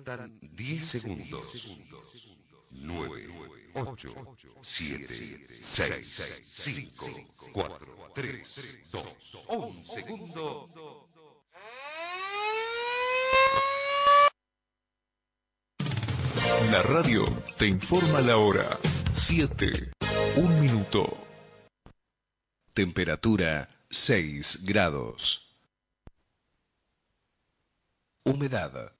Faltan 10 segundos. 9, 8, 7, 6, 5, 4, 3, 2, 1 segundo. La radio te informa la hora. 7, 1 minuto. Temperatura 6 grados. Humedad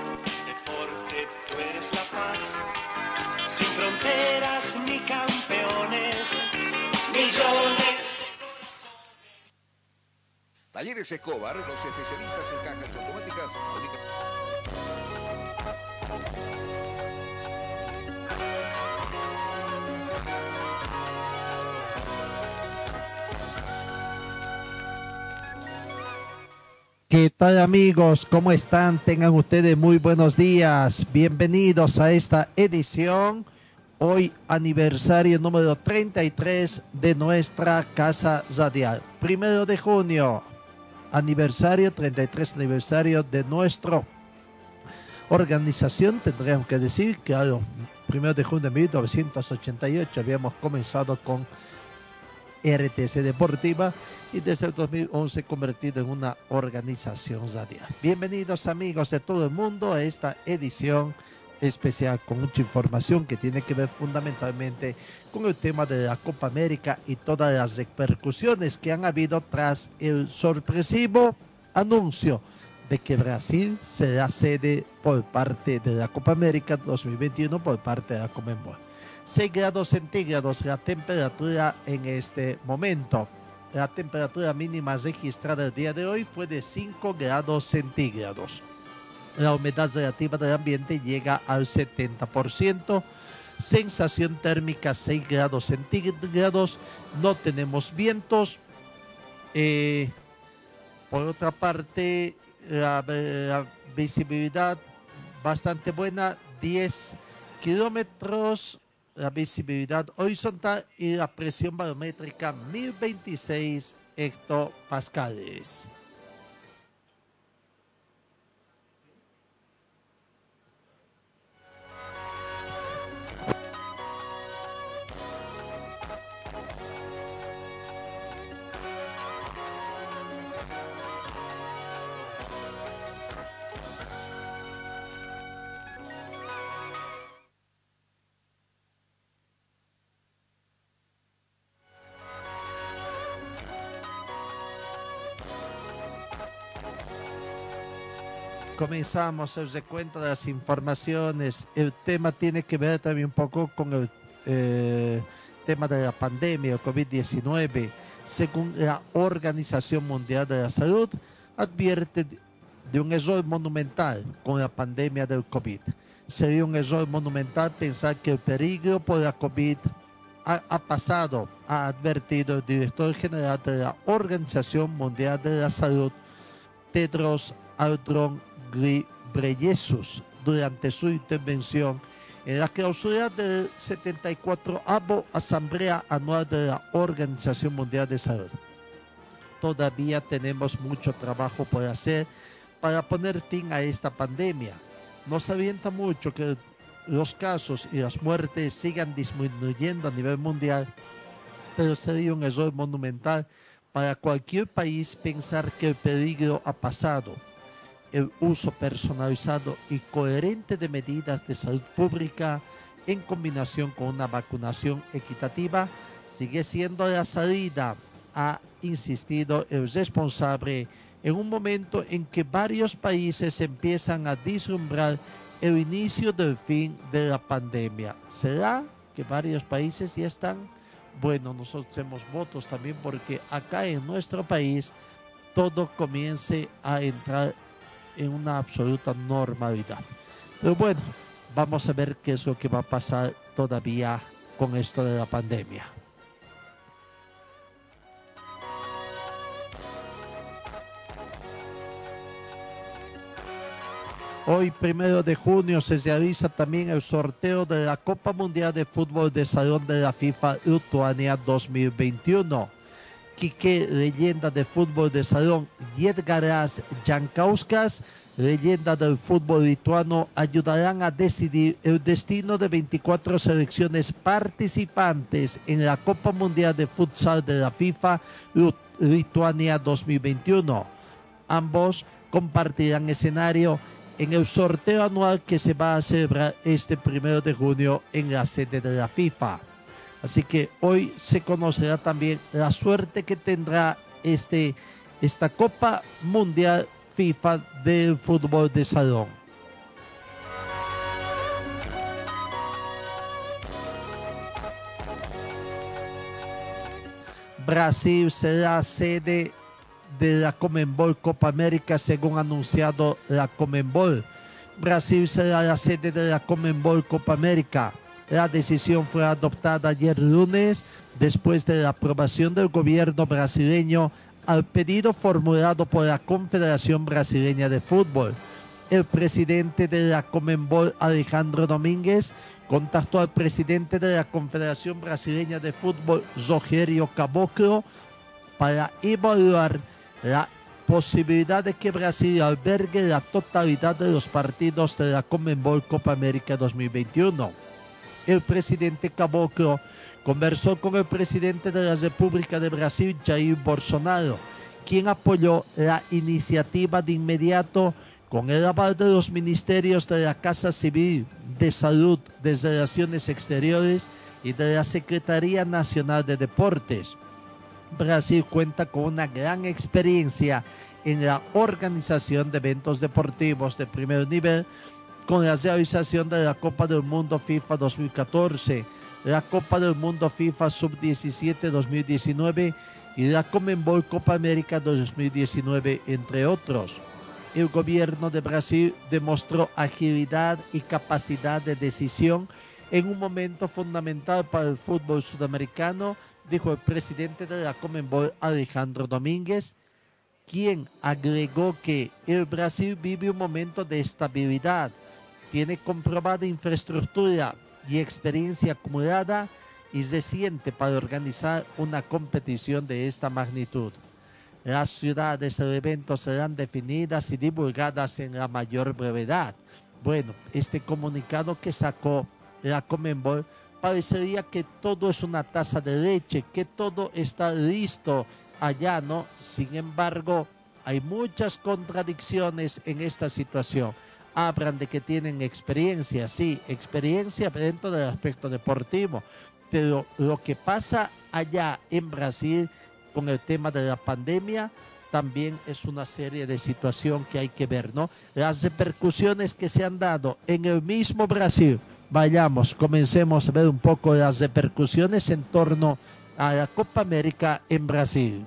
Talleres Escobar, los especialistas en cajas automáticas. ¿Qué tal amigos? ¿Cómo están? Tengan ustedes muy buenos días. Bienvenidos a esta edición. Hoy aniversario número 33 de nuestra Casa Radial. Primero de junio, aniversario, 33 aniversario de nuestra organización. Tendríamos que decir, claro, primero de junio de 1988 habíamos comenzado con RTC Deportiva y desde el 2011 convertido en una organización radial. Bienvenidos amigos de todo el mundo a esta edición especial con mucha información que tiene que ver fundamentalmente con el tema de la Copa América y todas las repercusiones que han habido tras el sorpresivo anuncio de que Brasil será sede por parte de la Copa América 2021 por parte de la Comembol. 6 grados centígrados la temperatura en este momento. La temperatura mínima registrada el día de hoy fue de 5 grados centígrados. La humedad relativa del ambiente llega al 70%. Sensación térmica 6 grados centígrados. No tenemos vientos. Eh, por otra parte, la, la visibilidad bastante buena, 10 kilómetros la visibilidad horizontal y la presión barométrica 1026 hectopascales. Comenzamos el recuento de las informaciones. El tema tiene que ver también un poco con el eh, tema de la pandemia, el COVID-19. Según la Organización Mundial de la Salud, advierte de un error monumental con la pandemia del COVID. Sería un error monumental pensar que el peligro por la COVID ha, pasado, ha advertido el director general de la Organización Mundial de la Salud, Tedros Adhanom Ghebreyesus durante su intervención en la clausura del 74 Asamblea Anual de la Organización Mundial de Salud. Todavía tenemos mucho trabajo por hacer para poner fin a esta pandemia. Nos avienta mucho que los casos y las muertes sigan disminuyendo a nivel mundial, pero sería un error monumental para cualquier país pensar que el peligro ha pasado el uso personalizado y coherente de medidas de salud pública en combinación con una vacunación equitativa sigue siendo la salida, ha insistido el responsable en un momento en que varios países empiezan a vislumbrar el inicio del fin de la pandemia. ¿Será que varios países ya están? Bueno, nosotros hacemos votos también porque acá en nuestro país todo comience a entrar en una absoluta normalidad. Pero bueno, vamos a ver qué es lo que va a pasar todavía con esto de la pandemia. Hoy, primero de junio, se realiza también el sorteo de la Copa Mundial de Fútbol de Salón de la FIFA Lituania 2021 Quique, leyenda de fútbol de salón, y Edgaras Jankauskas, leyenda del fútbol lituano, ayudarán a decidir el destino de 24 selecciones participantes en la Copa Mundial de Futsal de la FIFA Lituania 2021. Ambos compartirán escenario en el sorteo anual que se va a celebrar este primero de junio en la sede de la FIFA. Así que hoy se conocerá también la suerte que tendrá este, esta Copa Mundial FIFA del fútbol de salón. Brasil será sede de la Comenbol Copa América según anunciado la Comenbol. Brasil será la sede de la Comenbol Copa América. La decisión fue adoptada ayer lunes después de la aprobación del gobierno brasileño al pedido formulado por la Confederación Brasileña de Fútbol. El presidente de la Comenbol, Alejandro Domínguez, contactó al presidente de la Confederación Brasileña de Fútbol, Rogerio Caboclo, para evaluar la posibilidad de que Brasil albergue la totalidad de los partidos de la Comenbol Copa América 2021. El presidente Caboclo conversó con el presidente de la República de Brasil, Jair Bolsonaro, quien apoyó la iniciativa de inmediato con el aval de los ministerios de la Casa Civil, de Salud, de Relaciones Exteriores y de la Secretaría Nacional de Deportes. Brasil cuenta con una gran experiencia en la organización de eventos deportivos de primer nivel con la realización de la Copa del Mundo FIFA 2014, la Copa del Mundo FIFA Sub-17 2019 y la Comenbol Copa América 2019, entre otros. El gobierno de Brasil demostró agilidad y capacidad de decisión en un momento fundamental para el fútbol sudamericano dijo el presidente de la Comenbol, Alejandro Domínguez, quien agregó que el Brasil vive un momento de estabilidad, tiene comprobada infraestructura y experiencia acumulada y reciente para organizar una competición de esta magnitud. Las ciudades del evento serán definidas y divulgadas en la mayor brevedad. Bueno, este comunicado que sacó la Comenbol parecería que todo es una taza de leche, que todo está listo allá, ¿no? Sin embargo, hay muchas contradicciones en esta situación. Hablan de que tienen experiencia, sí, experiencia dentro del aspecto deportivo, pero lo que pasa allá en Brasil con el tema de la pandemia también es una serie de situaciones que hay que ver, ¿no? Las repercusiones que se han dado en el mismo Brasil vayamos, comencemos a ver un poco las repercusiones en torno a la Copa América en Brasil.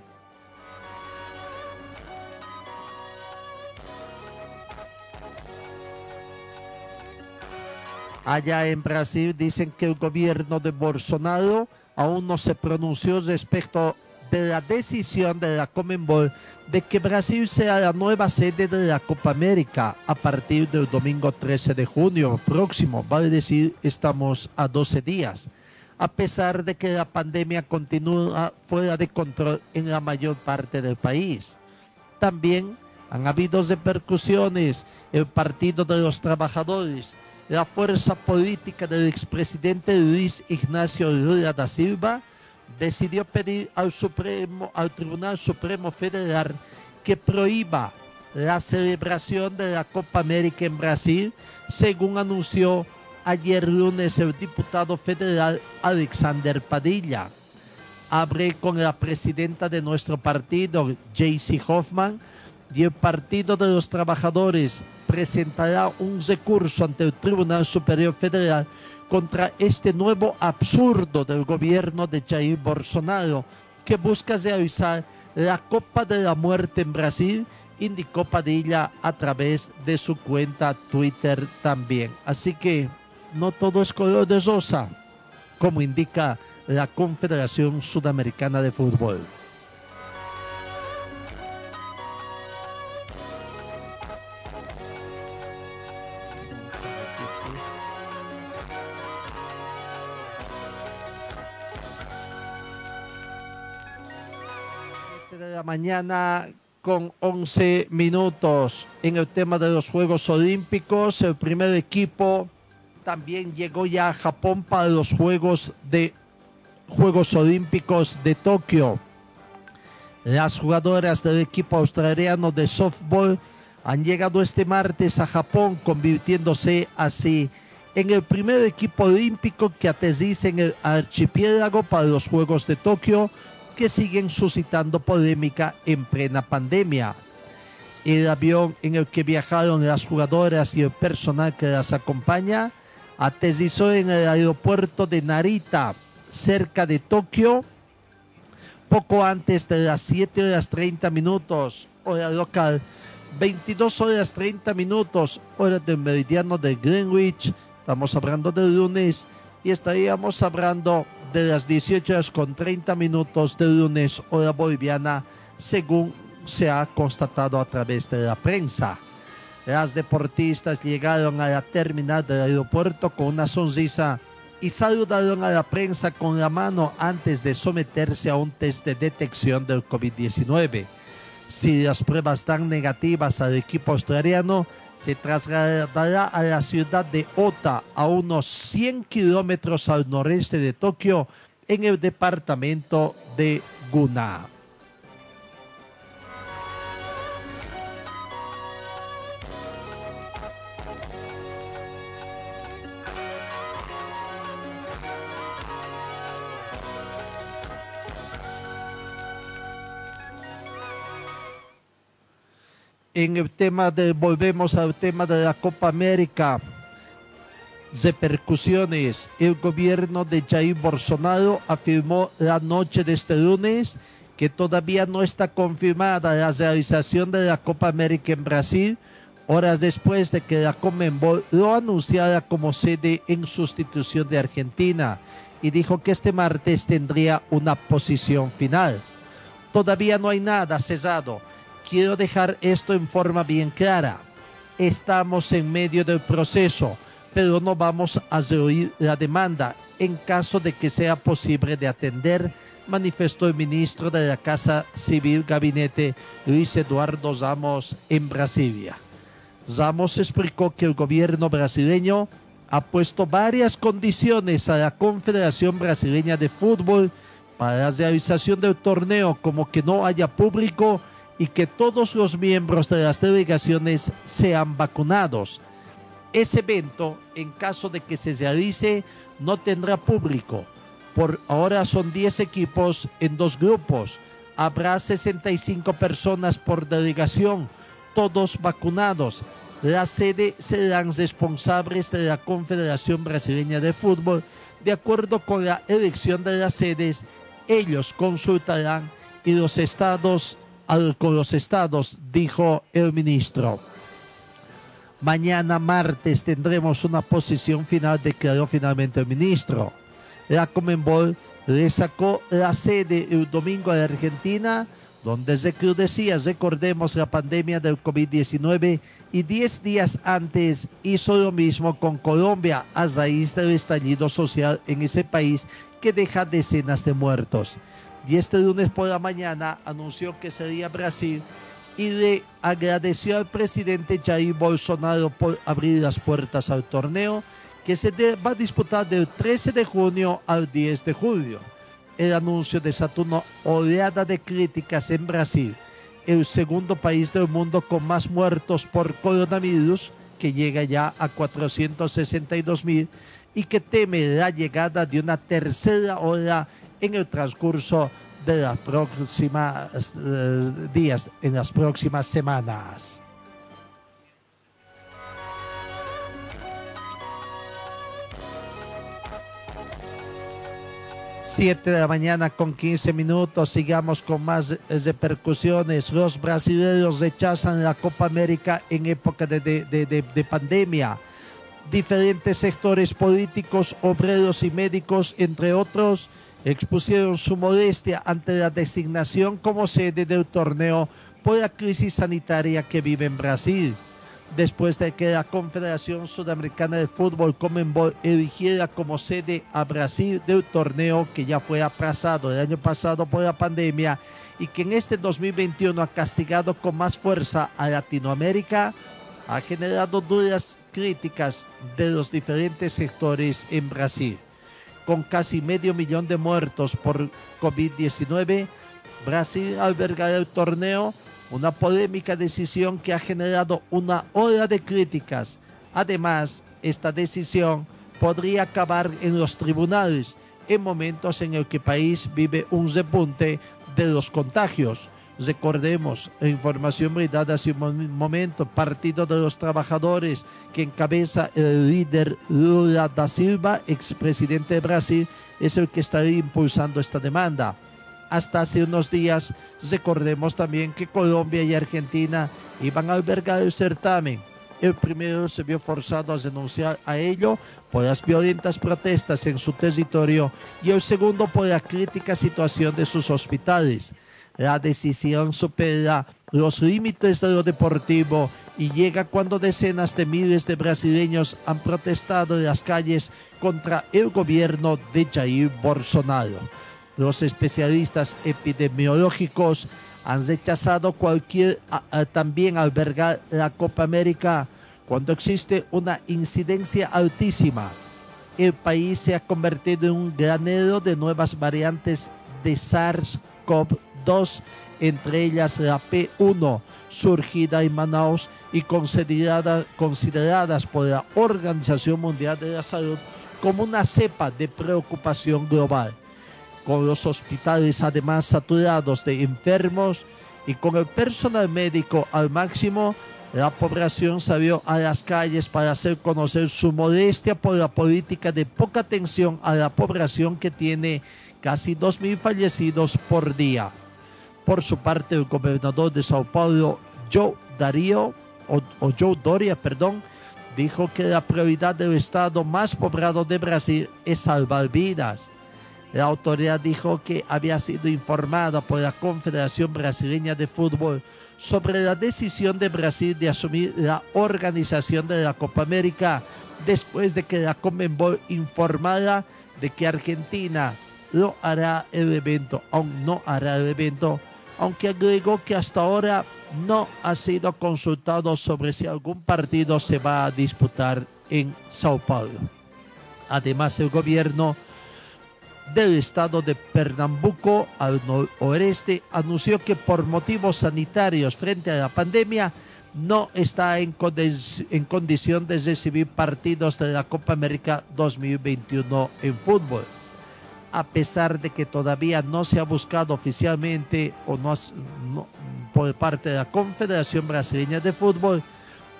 Allá en Brasil dicen que el gobierno de Bolsonaro aún no se pronunció respecto de la decisión de la Comenbol de que Brasil sea la nueva sede de la Copa América a partir del domingo 13 de junio próximo, vale decir, estamos a 12 días, a pesar de que la pandemia continúa fuera de control en la mayor parte del país. También han habido repercusiones. El Partido de los Trabajadores, la fuerza política del expresidente Luis Ignacio Lula da Silva, decidió pedir al Tribunal Supremo Federal que prohíba la celebración de la Copa América en Brasil, según anunció ayer lunes el diputado federal Alexander Padilla. Hablé con la presidenta de nuestro partido, Jaycee Hoffman, y el Partido de los Trabajadores presentará un recurso ante el Tribunal Superior Federal contra este nuevo absurdo del gobierno de Jair Bolsonaro que busca realizar la Copa de la Muerte en Brasil, indicó Padilla a través de su cuenta Twitter también. Así que no todo es color de rosa, como indica la Confederación Sudamericana de Fútbol. La mañana con 11 minutos. En el tema de los Juegos Olímpicos, el primer equipo también llegó ya a Japón para los Juegos de Juegos Olímpicos de Tokio. Las jugadoras del equipo australiano de softball han llegado este martes a Japón, convirtiéndose así en el primer equipo olímpico que aterriza en el archipiélago para los Juegos de Tokio, que siguen suscitando polémica en plena pandemia. El avión en el que viajaron las jugadoras y el personal que las acompaña aterrizó en el aeropuerto de Narita, cerca de Tokio, poco antes de las 7 horas 30 minutos, hora local, 22 horas 30 minutos, hora del meridiano de Greenwich. Estamos hablando del lunes y estaríamos hablando de las 18 horas con 30 minutos del lunes, hora boliviana, según se ha constatado a través de la prensa. Las deportistas llegaron a la terminal del aeropuerto con una sonrisa y saludaron a la prensa con la mano antes de someterse a un test de detección del COVID-19. Si las pruebas dan negativas al equipo australiano, se trasladará a la ciudad de Ota, a unos 100 kilómetros al noreste de Tokio, en el departamento de Guna. En el tema de, volvemos al tema de la Copa América, repercusiones. El gobierno de Jair Bolsonaro afirmó la noche de este lunes que todavía no está confirmada la realización de la Copa América en Brasil, horas después de que la Comenbol lo anunciara como sede en sustitución de Argentina y dijo que este martes tendría una posición final. Todavía no hay nada cesado quiero dejar esto en forma bien clara. Estamos en medio del proceso, pero no vamos a rehuir la demanda en caso de que sea posible de atender, manifestó el ministro de la Casa Civil Gabinete, Luis Eduardo Ramos, en Brasilia. Ramos explicó que el gobierno brasileño ha puesto varias condiciones a la Confederación Brasileña de Fútbol para la realización del torneo, como que no haya público y que todos los miembros de las delegaciones sean vacunados. Ese evento, en caso de que se realice, no tendrá público. Por ahora son 10 equipos en dos grupos. Habrá 65 personas por delegación, todos vacunados. La sede serán responsables de la Confederación Brasileña de Fútbol. De acuerdo con la elección de las sedes, ellos consultarán y los estados con los estados, dijo el ministro. Mañana martes tendremos una posición final, declaró finalmente el ministro. La Comenbol le sacó la sede el domingo a la Argentina, donde se recrudecía, recordemos, la pandemia del COVID-19 y 10 días antes hizo lo mismo con Colombia a raíz del estallido social en ese país que deja decenas de muertos y este lunes por la mañana anunció que sería Brasil y le agradeció al presidente Jair Bolsonaro por abrir las puertas al torneo que se va a disputar del 13 de junio al 10 de julio. El anuncio de Saturno oleada de críticas en Brasil, el segundo país del mundo con más muertos por coronavirus, que llega ya a 462 mil y que teme la llegada de una tercera ola en el transcurso de los próximos eh, días, en las próximas semanas. Siete de la mañana con 15 minutos. Sigamos con más repercusiones. Los brasileños rechazan la Copa América en época de, de pandemia. Diferentes sectores políticos, obreros y médicos, entre otros, expusieron su modestia ante la designación como sede del torneo por la crisis sanitaria que vive en Brasil. Después de que la Confederación Sudamericana de Fútbol Comenbol eligiera como sede a Brasil del torneo que ya fue aplazado el año pasado por la pandemia y que en este 2021 ha castigado con más fuerza a Latinoamérica, ha generado dudas críticas de los diferentes sectores en Brasil. Con casi medio millón de muertos por COVID-19, Brasil albergará el torneo, una polémica decisión que ha generado una ola de críticas. Además, esta decisión podría acabar en los tribunales en momentos en el que el país vive un repunte de los contagios. Recordemos, información brindada hace un momento, Partido de los Trabajadores, que encabeza el líder Lula da Silva, expresidente de Brasil, es el que está impulsando esta demanda. Hasta hace unos días, recordemos también que Colombia y Argentina iban a albergar el certamen. El primero se vio forzado a renunciar a ello por las violentas protestas en su territorio y el segundo por la crítica situación de sus hospitales. La decisión supera los límites de lo deportivo y llega cuando decenas de miles de brasileños han protestado en las calles contra el gobierno de Jair Bolsonaro. Los especialistas epidemiológicos han rechazado cualquier también albergar la Copa América cuando existe una incidencia altísima. El país se ha convertido en un granero de nuevas variantes de SARS-CoV-2, entre ellas la P1, surgida en Manaus y considerada, consideradas por la Organización Mundial de la Salud como una cepa de preocupación global con los hospitales además saturados de enfermos y con el personal médico al máximo, la población salió a las calles para hacer conocer su modestia por la política de poca atención a la población que tiene casi 2.000 fallecidos por día. Por su parte, el gobernador de Sao Paulo, Joe Darío, o, Joe Doria, perdón, dijo que la prioridad del estado más poblado de Brasil es salvar vidas. La autoridad dijo que había sido informada por la Confederación Brasileña de Fútbol sobre la decisión de Brasil de asumir la organización de la Copa América después de que la Conmebol informara de que Argentina lo hará el evento, aún no hará el evento, aunque agregó que hasta ahora no ha sido consultado sobre si algún partido se va a disputar en Sao Paulo. Además, el gobierno del estado de Pernambuco al noroeste anunció que por motivos sanitarios frente a la pandemia no está en, en, condición de recibir partidos de la Copa América 2021 en fútbol. A pesar de que todavía no se ha buscado oficialmente o no, por parte de la Confederación Brasileña de Fútbol,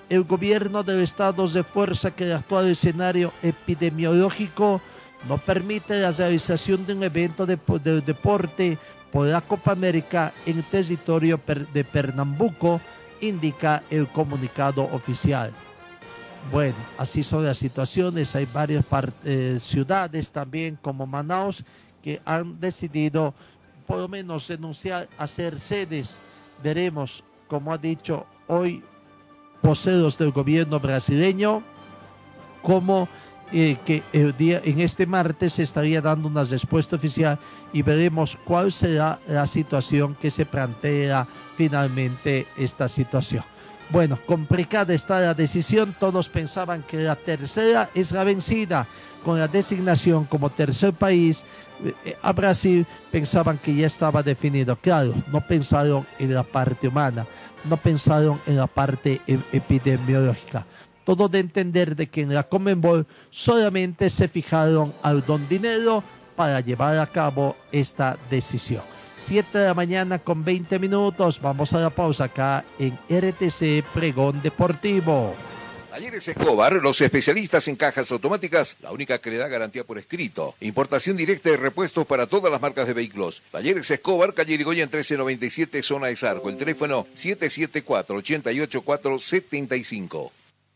el gobierno del estado refuerza que el actual escenario epidemiológico no permite la realización de un evento de, de, deporte por la Copa América en territorio de Pernambuco, indica el comunicado oficial. Bueno, así son las situaciones. Hay varias eh, ciudades también como Manaus que han decidido por lo menos renunciar a ser sedes. Veremos, como ha dicho hoy, poseros del gobierno brasileño, cómo eh, que el día, en este martes se estaría dando una respuesta oficial y veremos cuál será la situación que se plantea finalmente esta situación. Bueno, complicada está la decisión. Todos pensaban que la tercera es la vencida. Con la designación como tercer país eh, a Brasil pensaban que ya estaba definido. Claro, no pensaron en la parte humana, no pensaron en la parte epidemiológica todo de entender de que en la Comenbol solamente se fijaron al don dinero para llevar a cabo esta decisión. 7 de la mañana con 20 minutos, vamos a la pausa acá en RTC Pregón Deportivo. Talleres Escobar, los especialistas en cajas automáticas, la única que le da garantía por escrito. Importación directa de repuestos para todas las marcas de vehículos. Talleres Escobar, calle Irigoyen 1397, zona de Sarco. El teléfono 774-88475.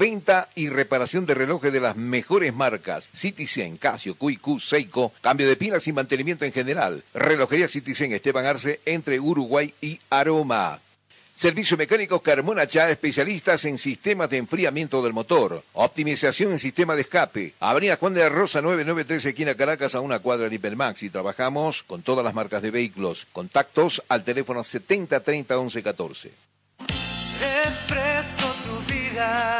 Venta y reparación de relojes de las mejores marcas. Citizen, Casio, QQ, Seiko. Cambio de pilas y mantenimiento en general. Relojería Citizen Esteban Arce entre Uruguay y Aroma. Servicio mecánico Carmona Chá, especialistas en sistemas de enfriamiento del motor, optimización en sistema de escape. Avenida Juan de la Rosa 993, esquina Caracas, a una cuadra de Hipermax. Y trabajamos con todas las marcas de vehículos. Contactos al teléfono 70 30 11 14. Refresco tu vida,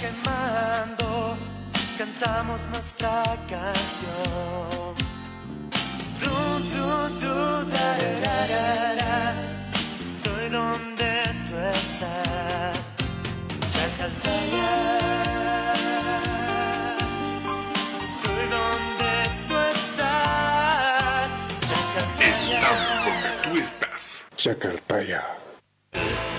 quemando, cantamos nuestra canción. Du, du, du, da, da, da, da, da. Estoy donde tú estás, Chacaltaya. Estoy donde tú estás, Chacaltaya.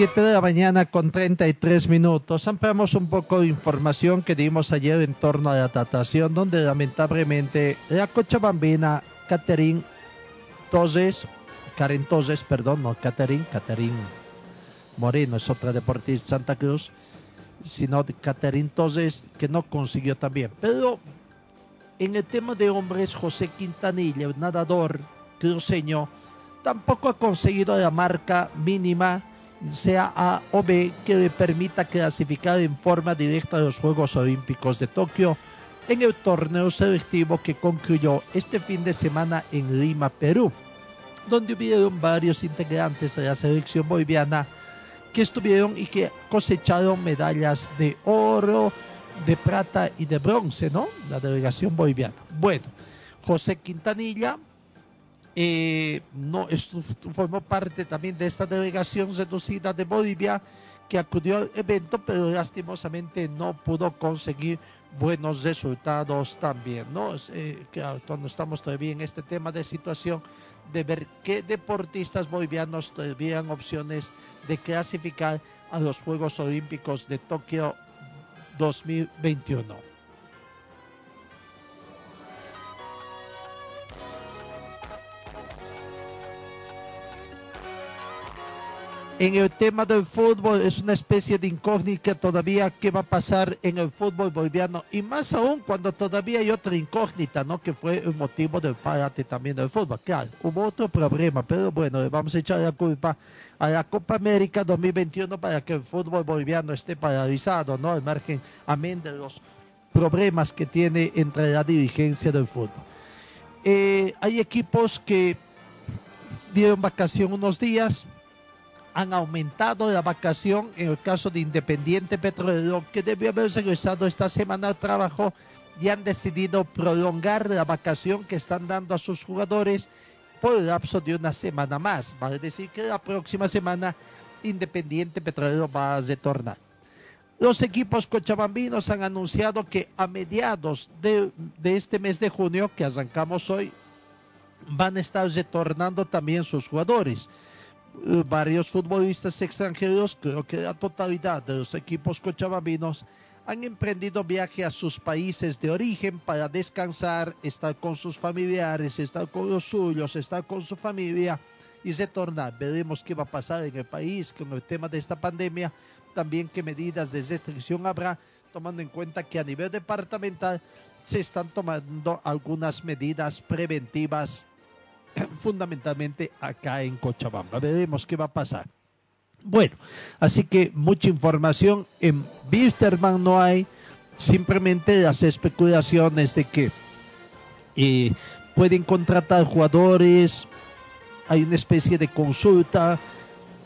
Siete de la mañana con 33 minutos. Ampliamos un poco de información que dimos ayer en torno a la tratación, donde lamentablemente la cochabambina Catherine Toses, Karen Toses, perdón, no Catherine, Catherine Moreno es otra deportista de Santa Cruz, sino de Catherine Toses, que no consiguió también. Pero en el tema de hombres, José Quintanilla, el nadador cruceño, tampoco ha conseguido la marca mínima, sea A o B, que le permita clasificar en forma directa a los Juegos Olímpicos de Tokio en el torneo selectivo que concluyó este fin de semana en Lima, Perú, donde hubieron varios integrantes de la selección boliviana que estuvieron y que cosecharon medallas de oro, de plata y de bronce, ¿no? La delegación boliviana. Bueno, José Quintanilla eh, no formó parte también de esta delegación reducida de Bolivia que acudió al evento, pero lastimosamente no pudo conseguir buenos resultados también, ¿no? Eh, cuando estamos todavía en este tema de situación de ver qué deportistas bolivianos tendrían opciones de clasificar a los Juegos Olímpicos de Tokio 2021. En el tema del fútbol es una especie de incógnita todavía qué va a pasar en el fútbol boliviano y más aún cuando todavía hay otra incógnita, ¿no? Que fue el motivo del parate también del fútbol. Claro, hubo otro problema, pero bueno, le vamos a echar la culpa a la Copa América 2021 para que el fútbol boliviano esté paralizado, ¿no? Al margen, amén de los problemas que tiene entre la dirigencia del fútbol. Eh, hay equipos que dieron vacación unos días, han aumentado la vacación en el caso de Independiente Petrolero, que debió haber regresado esta semana al trabajo y han decidido prolongar la vacación que están dando a sus jugadores por el lapso de una semana más. Vale decir que la próxima semana Independiente Petrolero va a retornar. Los equipos cochabambinos han anunciado que a mediados de, de, este mes de junio, que arrancamos hoy, van a estar retornando también sus jugadores. Eh, varios futbolistas extranjeros, creo que la totalidad de los equipos cochabambinos, han emprendido viaje a sus países de origen para descansar, estar con sus familiares, estar con los suyos, estar con su familia y retornar. Veremos qué va a pasar en el país con el tema de esta pandemia también qué medidas de restricción habrá, tomando en cuenta que a nivel departamental se están tomando algunas medidas preventivas, fundamentalmente acá en Cochabamba. Veremos qué va a pasar. Bueno, así que mucha información en Bisterman no hay, simplemente las especulaciones de que eh, pueden contratar jugadores, hay una especie de consulta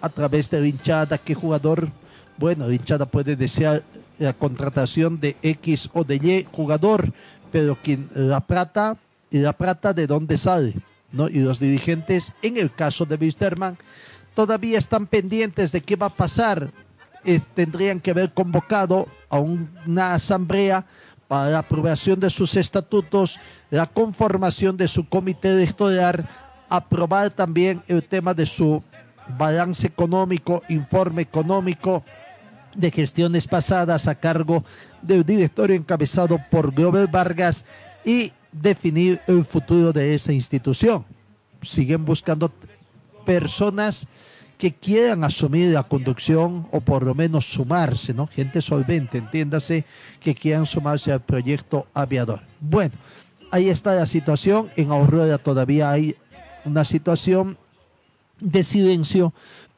a través de la hinchada, qué jugador bueno, hinchada puede desear la contratación de X o de Y jugador, pero quien la plata y la plata de dónde sale, ¿no? Y los dirigentes, en el caso de Wisterman, todavía están pendientes de qué va a pasar. tendrían que haber convocado a una asamblea para la aprobación de sus estatutos, la conformación de su comité electoral, aprobar también el tema de su balance económico, informe económico, de gestiones pasadas a cargo del directorio encabezado por Glover Vargas y definir el futuro de esa institución. Siguen buscando personas que quieran asumir la conducción o por lo menos sumarse, ¿no? Gente solvente, entiéndase, que quieran sumarse al proyecto aviador. Bueno, ahí está la situación. En Aurora todavía hay una situación de silencio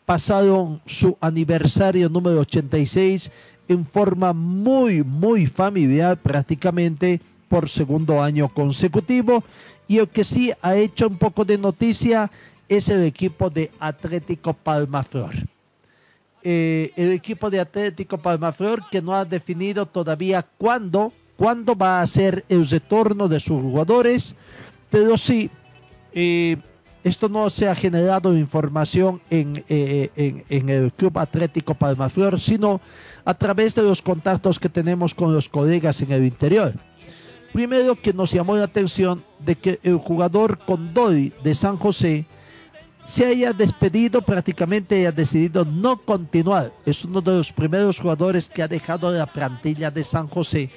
pasaron su aniversario número 86 en forma muy, muy familiar prácticamente por segundo año consecutivo. Y el que sí ha hecho un poco de noticia es el equipo de Atlético Palmaflor. Eh, el equipo de Atlético Palmaflor que no ha definido todavía cuándo, cuándo va a ser el retorno de sus jugadores, pero sí, eh, esto no se ha generado información en, eh, en, el Club Atlético Palmaflor, sino a través de los contactos que tenemos con los colegas en el interior. Primero que nos llamó la atención de que el jugador Condori de San José se haya despedido, prácticamente haya decidido no continuar. Es uno de los primeros jugadores que ha dejado la plantilla de San José,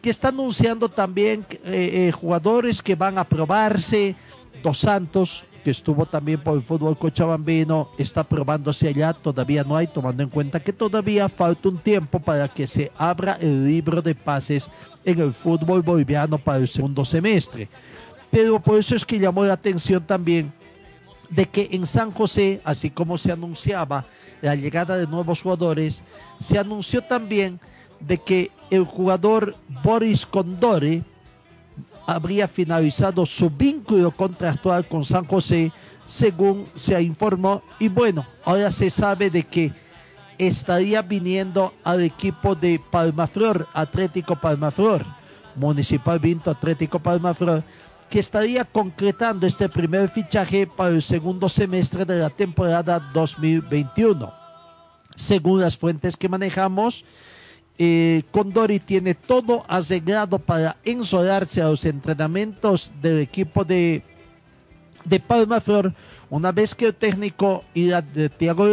que está anunciando también eh, eh, jugadores que van a probarse, Dos Santos, que estuvo también por el fútbol cochabambino, está probándose allá, todavía no hay, tomando en cuenta que todavía falta un tiempo para que se abra el libro de pases en el fútbol boliviano para el segundo semestre. Pero por eso es que llamó la atención también de que en San José, así como se anunciaba la llegada de nuevos jugadores, se anunció también de que el jugador Boris Condore, habría finalizado su vínculo contractual con San José, según se informó. Y bueno, ahora se sabe de que estaría viniendo al equipo de Palmaflor, Atlético Palmaflor, Municipal Vinto Atlético Palmaflor, que estaría concretando este primer fichaje para el segundo semestre de la temporada 2021. Según las fuentes que manejamos, eh, Condori tiene todo arreglado para ensolarse a los entrenamientos del equipo de, de Palmaflor una vez que el técnico y la de Tiago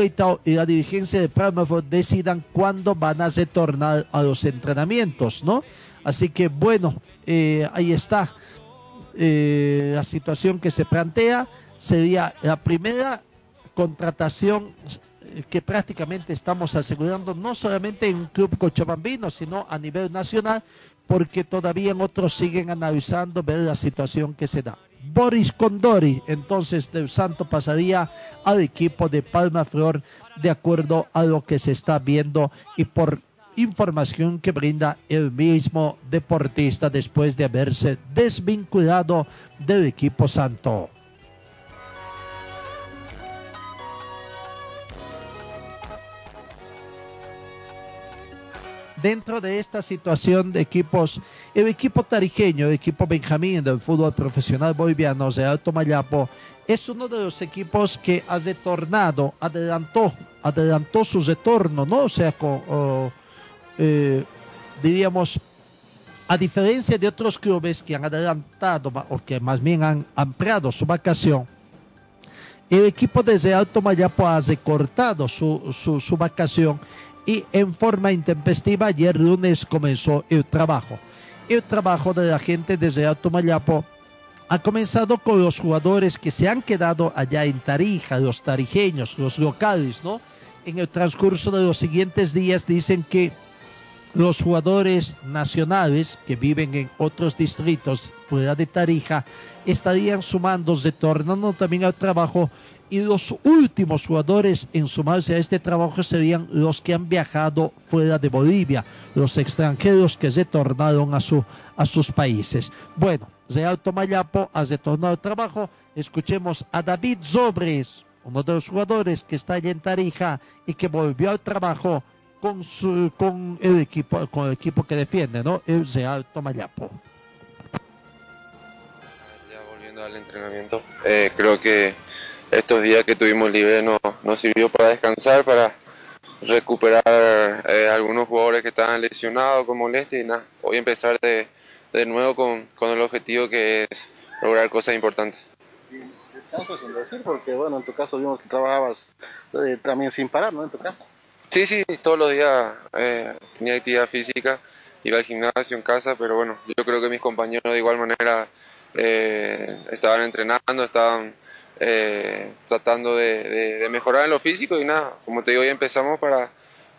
y la dirigencia de Palmaflor decidan cuándo van a retornar a los entrenamientos, ¿no? Así que bueno, eh, ahí está eh, la situación que se plantea. Sería la primera contratación que prácticamente estamos asegurando no solamente en Club Cochabambino, sino a nivel nacional, porque todavía otros siguen analizando ver la situación que se da. Boris Condori, entonces del Santo pasaría al equipo de Palma Flor de acuerdo a lo que se está viendo y por información que brinda el mismo deportista después de haberse desvinculado del equipo santo. Dentro de esta situación de equipos, el equipo tarijeño, el equipo Benjamín del fútbol profesional boliviano de Alto Mayapo, es uno de los equipos que ha retornado, adelantó, adelantó su retorno, ¿no? O sea, con, eh, diríamos, a diferencia de otros clubes que han adelantado o que más bien han ampliado su vacación, el equipo desde Alto Mayapo ha recortado su, su, su vacación y en forma intempestiva ayer lunes comenzó el trabajo. El trabajo de la gente desde Alto Mayapo ha comenzado con los jugadores que se han quedado allá en Tarija, los tarijeños, los locales, ¿no? En el transcurso de los siguientes días dicen que los jugadores nacionales que viven en otros distritos fuera de Tarija estarían sumando, retornando también al trabajo y los últimos jugadores en sumarse a este trabajo serían los que han viajado fuera de Bolivia, los extranjeros que retornaron a, su, a sus países. Bueno, Real Tomayapo ha retornado al trabajo. Escuchemos a David Zobres, uno de los jugadores que está allá en Tarija y que volvió al trabajo con, su, con, el, equipo, con el equipo que defiende, ¿no? El Real Tomayapo. Ya volviendo al entrenamiento, eh, creo que estos días que tuvimos libre nos, nos sirvió para descansar, para recuperar eh, algunos jugadores que estaban lesionados con molestia y nada, hoy empezar de, de nuevo con, con, el objetivo que es lograr cosas importantes. Descanso sin decir, porque bueno, en tu caso vimos que trabajabas eh, también sin parar, ¿no? En tu casa. Sí, sí, todos los días eh, tenía actividad física, iba al gimnasio en casa, pero bueno, yo creo que mis compañeros de igual manera eh, estaban entrenando, estaban eh, tratando de, de, de, mejorar en lo físico y nada, como te digo, hoy empezamos para,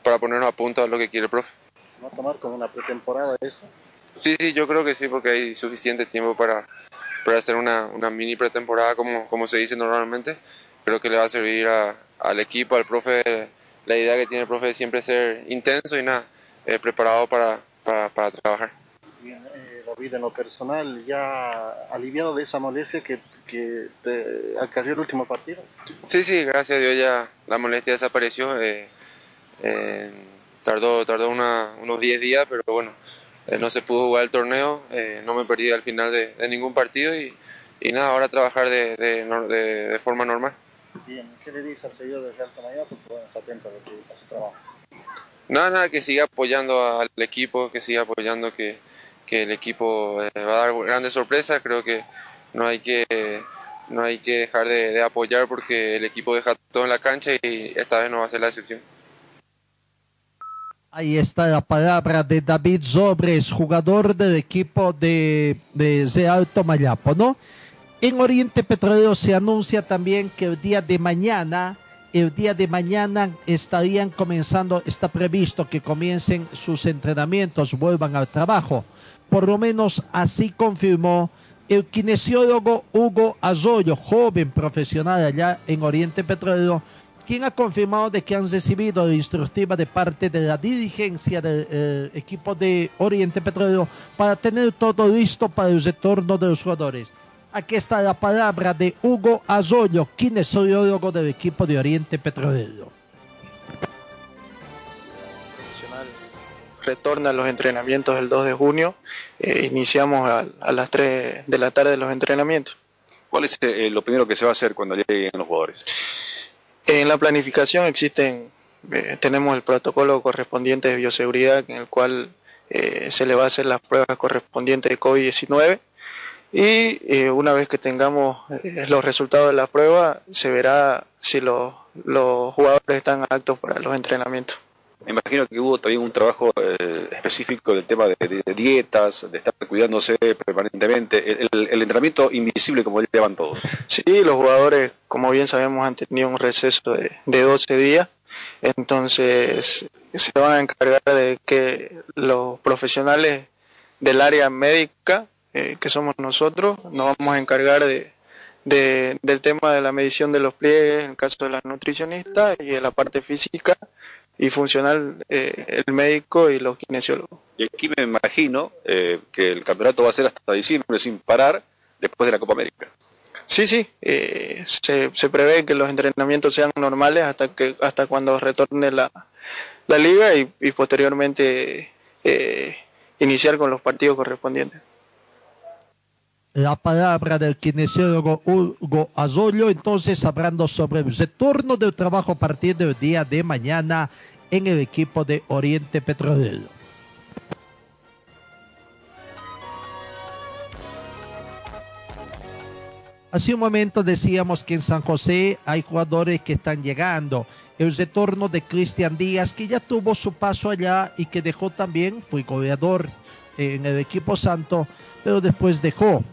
para ponernos a punto a lo que quiere el profe. ¿Va a tomar como una pretemporada eso? Sí, sí, yo creo que sí, porque hay suficiente tiempo para, para hacer una, una mini pretemporada, como, como se dice normalmente. Creo que le va a servir a, al equipo, al profe la idea que tiene el profe es siempre ser intenso y nada, eh, preparado para, para, para, trabajar. Eh, David, en lo personal, ¿ya aliviado de esa molestia que, que te acarrió el último partido? Sí, sí, gracias a Dios ya la molestia desapareció. Eh, tardó tardó una, unos 10 días, pero bueno, eh, no se pudo jugar el torneo, eh, no me perdí al final de, de ningún partido y, y, nada, ahora trabajar de, de, de forma normal. Bien, ¿qué le dice al seguidor de Real Tomayapo? Porque bueno, está atento a, lo que, a su trabajo. Nada, nada, que siga apoyando al equipo, que siga apoyando que, que el equipo eh, va a dar grandes sorpresas. Creo que no hay que, no hay que dejar de, de, apoyar porque el equipo deja todo en la cancha y esta vez no va a ser la excepción. Ahí está la palabra de David Sobres, jugador del equipo de, de Real Tomayapo, ¿no? En Oriente Petrolero se anuncia también que el día de mañana, el día de mañana estarían comenzando, está previsto que comiencen sus entrenamientos, vuelvan al trabajo. Por lo menos así confirmó el kinesiólogo Hugo Azoyo, joven profesional allá en Oriente Petrolero, quien ha confirmado de que han recibido la instructiva de parte de la dirigencia del eh, equipo de Oriente Petrolero para tener todo listo para el retorno de los jugadores. Aquí está la palabra de Hugo Azoyo, kinesiólogo del equipo de Oriente Petrolero. Retorna a los entrenamientos el 2 de junio. Eh, iniciamos a, a, las 3 de la tarde los entrenamientos. ¿Cuál es eh, lo primero que se va a hacer cuando lleguen los jugadores? En la planificación existen, eh, tenemos el protocolo correspondiente de bioseguridad en el cual se le va a hacer las pruebas correspondientes de COVID-19 y una vez que tengamos los resultados de la prueba se verá si los, los jugadores están aptos para los entrenamientos. Me imagino que hubo también un trabajo eh, específico del tema de, dietas, de estar cuidándose permanentemente, el, el, entrenamiento invisible como llevan todos. Sí, los jugadores, como bien sabemos, han tenido un receso de, de 12 días, entonces se van a encargar de que los profesionales del área médica eh, que somos nosotros, nos vamos a encargar de, de, del tema de la medición de los pliegues, en el caso de la nutricionista, y de la parte física y funcional, eh, el médico y los kinesiólogos. Y aquí me imagino eh, que el campeonato va a ser hasta diciembre sin parar después de la Copa América. Sí, sí, eh, se, se, prevé que los entrenamientos sean normales hasta que hasta cuando retorne la, la liga y, y posteriormente eh, iniciar con los partidos correspondientes. La palabra del kinesiólogo Hugo Azolio, entonces hablando sobre el retorno del trabajo a partir del día de mañana en el equipo de Oriente Petrolero. Hace un momento decíamos que en San José hay jugadores que están llegando. El retorno de Cristian Díaz, que ya tuvo su paso allá y que dejó también, fue goleador en el equipo santo, pero después dejó.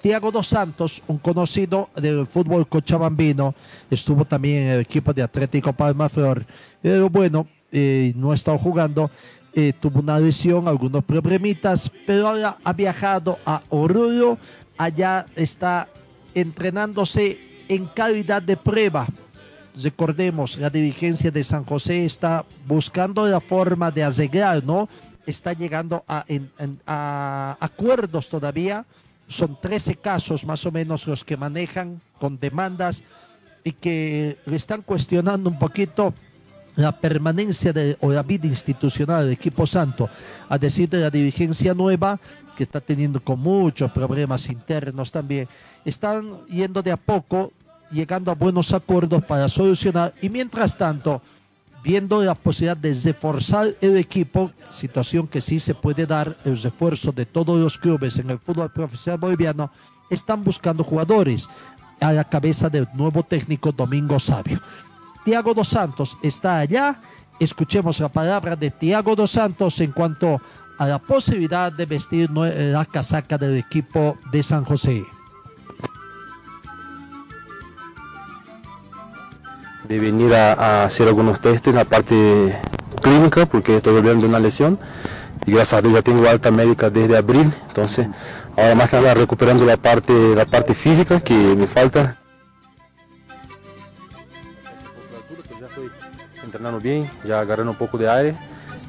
Tiago Dos Santos, un conocido del fútbol cochabambino, estuvo también en el equipo de Atlético Palma Flor, pero bueno, eh, no ha estado jugando, eh, tuvo una lesión, algunos problemitas, pero ahora ha viajado a Oruro, allá está entrenándose en calidad de prueba. Recordemos, la dirigencia de San José está buscando la forma de arreglar, ¿no? Está llegando a acuerdos todavía. Son 13 casos más o menos los que manejan con demandas y que le están cuestionando un poquito la permanencia de, o la vida institucional del equipo santo, a decir de la dirigencia nueva, que está teniendo con muchos problemas internos también, están yendo de a poco, llegando a buenos acuerdos para solucionar. Y mientras tanto, viendo la posibilidad de reforzar el equipo, situación que sí se puede dar, el refuerzo de todos los clubes en el fútbol profesional boliviano, están buscando jugadores a la cabeza del nuevo técnico Domingo Sabio. Tiago Dos Santos está allá. Escuchemos la palabra de Tiago Dos Santos en cuanto a la posibilidad de vestir la casaca del equipo de San José. De venir a, hacer algunos test en la parte clínica porque estoy volviendo de una lesión y gracias a Dios ya tengo alta médica desde abril, entonces ahora más que nada recuperando la parte, la parte física que me falta, entrenando bien, ya agarrando un poco de aire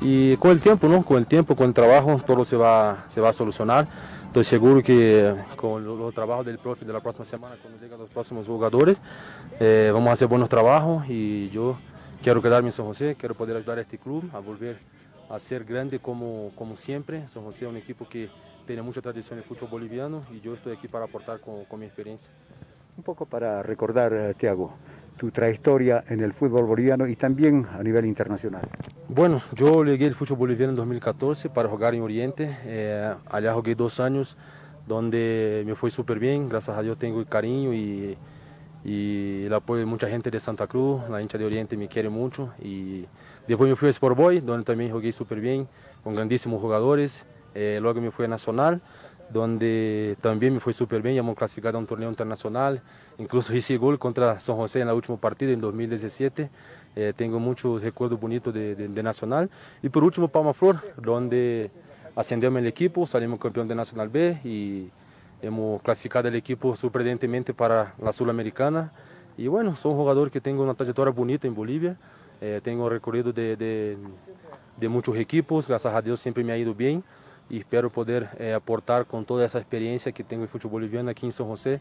y con el tiempo, ¿no? Con el tiempo, con el trabajo, todo se va, se va a solucionar. Estoy seguro que con los trabajos del profe de la próxima semana, cuando lleguen los próximos jugadores, eh, vamos a hacer buenos trabajos y yo quiero quedarme en San José, quiero poder ayudar a este club a volver a ser grande como, como siempre. San José es un equipo que tiene mucha tradición en el fútbol boliviano y yo estoy aquí para aportar con, con mi experiencia. Un poco para recordar, uh, Tiago, tu trayectoria en el fútbol boliviano y también a nivel internacional. Bueno, yo llegué al fútbol boliviano en 2014 para jugar en Oriente. Eh, allá jugué dos años donde me fue súper bien. Gracias a Dios tengo el cariño y, y, el apoyo de mucha gente de Santa Cruz. La hincha de Oriente me quiere mucho. Y después me fui a Sport Boy, donde también jugué súper bien con grandísimos jugadores. Eh, luego me fui a Nacional donde también me fue súper bien, ya hemos clasificado a un torneo internacional, incluso hice gol contra San José en la última partida en 2017, eh, tengo muchos recuerdos bonitos de, Nacional. Y por último Palma Flor, donde ascendemos el equipo, salimos campeón de Nacional B y hemos clasificado el equipo sorprendentemente para la Sudamericana. Y bueno, soy un jugador que tengo una trayectoria bonita en Bolivia, eh, tengo recorrido de, de, de muchos equipos, gracias a Dios siempre me ha ido bien y espero poder eh, aportar con toda esa experiencia que tengo en fútbol boliviano aquí en San José,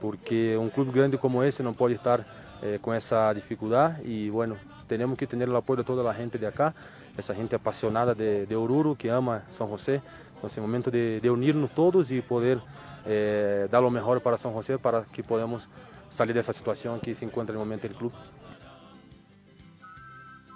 porque un club grande como ese no puede estar eh, con esa dificultad y bueno, tenemos que tener el apoyo de toda la gente de acá, esa gente apasionada de, Oruro que ama San José, entonces es momento de, de unirnos todos y poder eh, dar lo mejor para San José para que podamos salir de esa situación que se encuentra en el momento el club.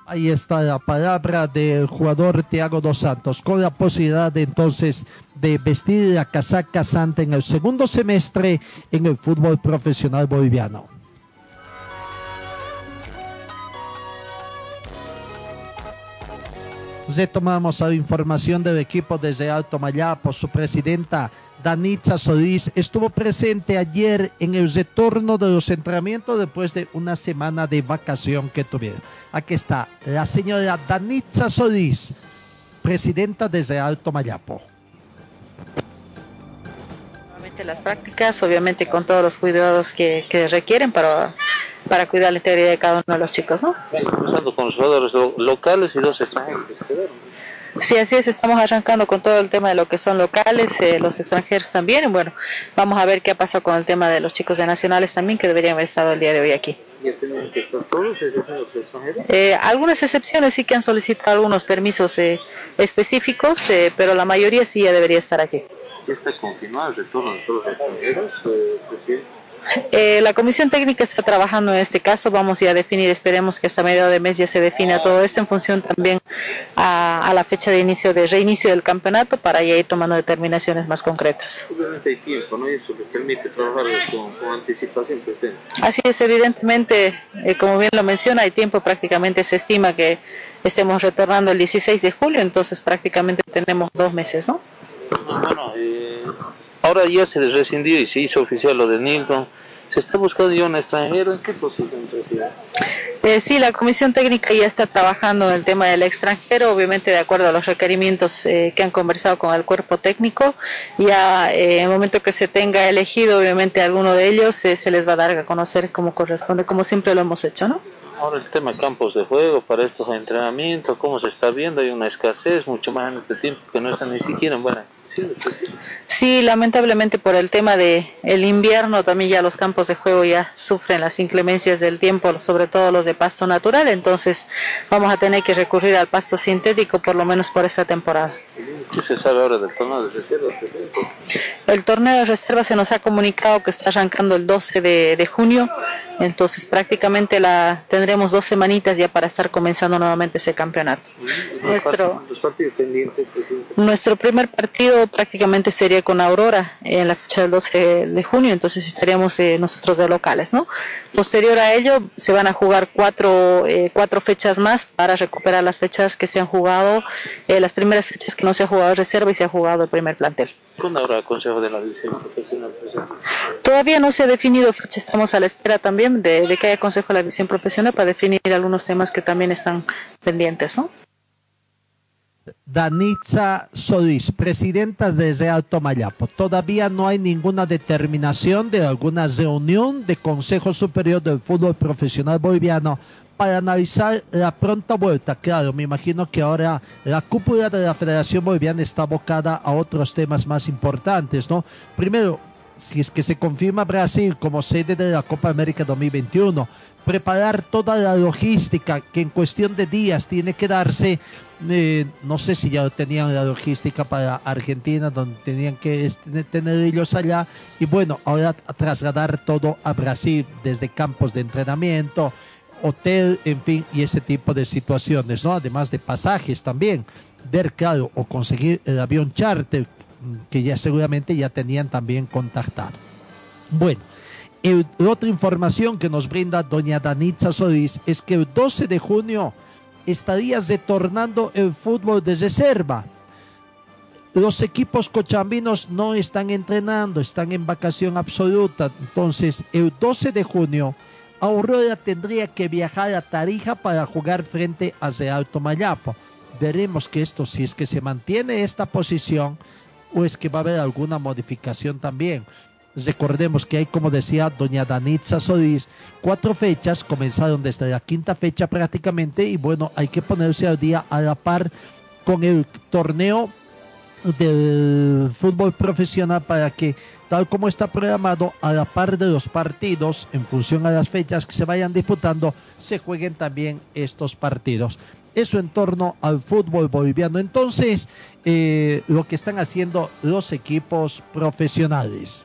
Ahí está la palabra del jugador Thiago Dos Santos, con la posibilidad entonces de vestir la casaca santa en el segundo semestre en el fútbol profesional boliviano. Retomamos la información del equipo desde Alto Mayapo, su presidenta Danitza Solís estuvo presente ayer en el retorno de los entrenamientos después de una semana de vacación que tuvieron. Aquí está la señora Danitza Solís, presidenta desde Alto Mayapo. Las prácticas, obviamente con todos los cuidados que, que requieren para, para cuidar la integridad de cada uno de los chicos, ¿no? Empezando con los jugadores locales y dos extranjeros. Sí, así es, estamos arrancando con todo el tema de lo que son locales, eh, los extranjeros también. Bueno, vamos a ver qué ha pasado con el tema de los chicos de nacionales también, que deberían haber estado el día de hoy aquí. ¿Ya tienen que estar todos los extranjeros? Eh, algunas excepciones sí que han solicitado algunos permisos eh, específicos, pero la mayoría sí ya debería estar aquí. ¿Ya está confirmado el retorno de todos los extranjeros, presidente? Eh, la comisión técnica está trabajando en este caso, vamos ya a definir, esperemos que hasta mediados de mes ya se defina todo esto en función también a, a la fecha de inicio de reinicio del campeonato para ya ir tomando determinaciones más concretas. Obviamente hay tiempo, ¿no? Y eso les permite trabajar con, con anticipación presente. Así es, evidentemente, eh, como bien lo menciona, hay tiempo, prácticamente se estima que estemos retornando el 16 de julio, entonces prácticamente tenemos dos meses, ¿no? Bueno, eh, ahora ya se les rescindió y se hizo oficial lo de Nilton. Se está buscando ya un extranjero. ¿En qué posición? Eh, sí, la comisión técnica ya está trabajando en el tema del extranjero, obviamente de acuerdo a los requerimientos eh, que han conversado con el cuerpo técnico. Ya eh, en el momento que se tenga elegido, obviamente alguno de ellos eh, se les va a dar a conocer como corresponde, como siempre lo hemos hecho, ¿no? Ahora el tema de campos de juego para estos entrenamientos, cómo se está viendo, hay una escasez mucho más en este tiempo que no están ni siquiera en buena. Sí, lamentablemente por el tema de el invierno también ya los campos de juego ya sufren las inclemencias del tiempo, sobre todo los de pasto natural, entonces vamos a tener que recurrir al pasto sintético por lo menos por esta temporada. ¿Qué se sabe ahora del torneo de reserva? El torneo de reserva se nos ha comunicado que está arrancando el 12 de, de junio, entonces prácticamente la tendremos dos semanitas ya para estar comenzando nuevamente ese campeonato. Nuestro, Los partidos pendientes, presidente. nuestro primer partido prácticamente sería con Aurora en la fecha del 12 de junio, entonces estaríamos eh, nosotros de locales, ¿no? Posterior a ello se van a jugar cuatro, eh, cuatro fechas más para recuperar las fechas que se han jugado, eh, las primeras fechas que no se ha jugado reserva y se ha jugado el primer plantel. ¿Cuándo habrá consejo de la división profesional? Todavía no se ha definido fecha, estamos a la espera también de, de que haya consejo de la división profesional para definir algunos temas que también están pendientes, ¿no? Danitza Solís, presidenta de Real Tomayapo. Todavía no hay ninguna determinación de alguna reunión de Consejo Superior del Fútbol Profesional Boliviano para analizar la pronta vuelta. Claro, me imagino que ahora la cúpula de la Federación Boliviana está abocada a otros temas más importantes, ¿no? Primero, si es que se confirma Brasil como sede de la Copa América 2021, preparar toda la logística que en cuestión de días tiene que darse. eh, no sé si ya tenían la logística para Argentina, donde tenían que tener ellos allá. Y bueno, ahora trasladar todo a Brasil, desde campos de entrenamiento, hotel, en fin, y ese tipo de situaciones, ¿no? Además de pasajes también. Ver, claro, o conseguir el avión charter, mm, que ya seguramente ya tenían también contactado. Bueno, el- otra información que nos brinda doña Danitza Solís es que el 12 de junio estaría retornando el fútbol de reserva. Los equipos cochambinos no están entrenando, están en vacación absoluta. Entonces, el 12 de junio, Aurora tendría que viajar a Tarija para jugar frente a Real Tomayapo. Veremos que esto, si es que se mantiene esta posición, o es que va a haber alguna modificación también. Recordemos que hay, como decía doña Danitza Solís, cuatro fechas, comenzaron desde la quinta fecha prácticamente, y bueno, hay que ponerse al día a la par con el torneo del fútbol profesional para que, tal como está programado, a la par de los partidos, en función a las fechas que se vayan disputando, se jueguen también estos partidos. Eso en torno al fútbol boliviano. Entonces, eh, lo que están haciendo los equipos profesionales.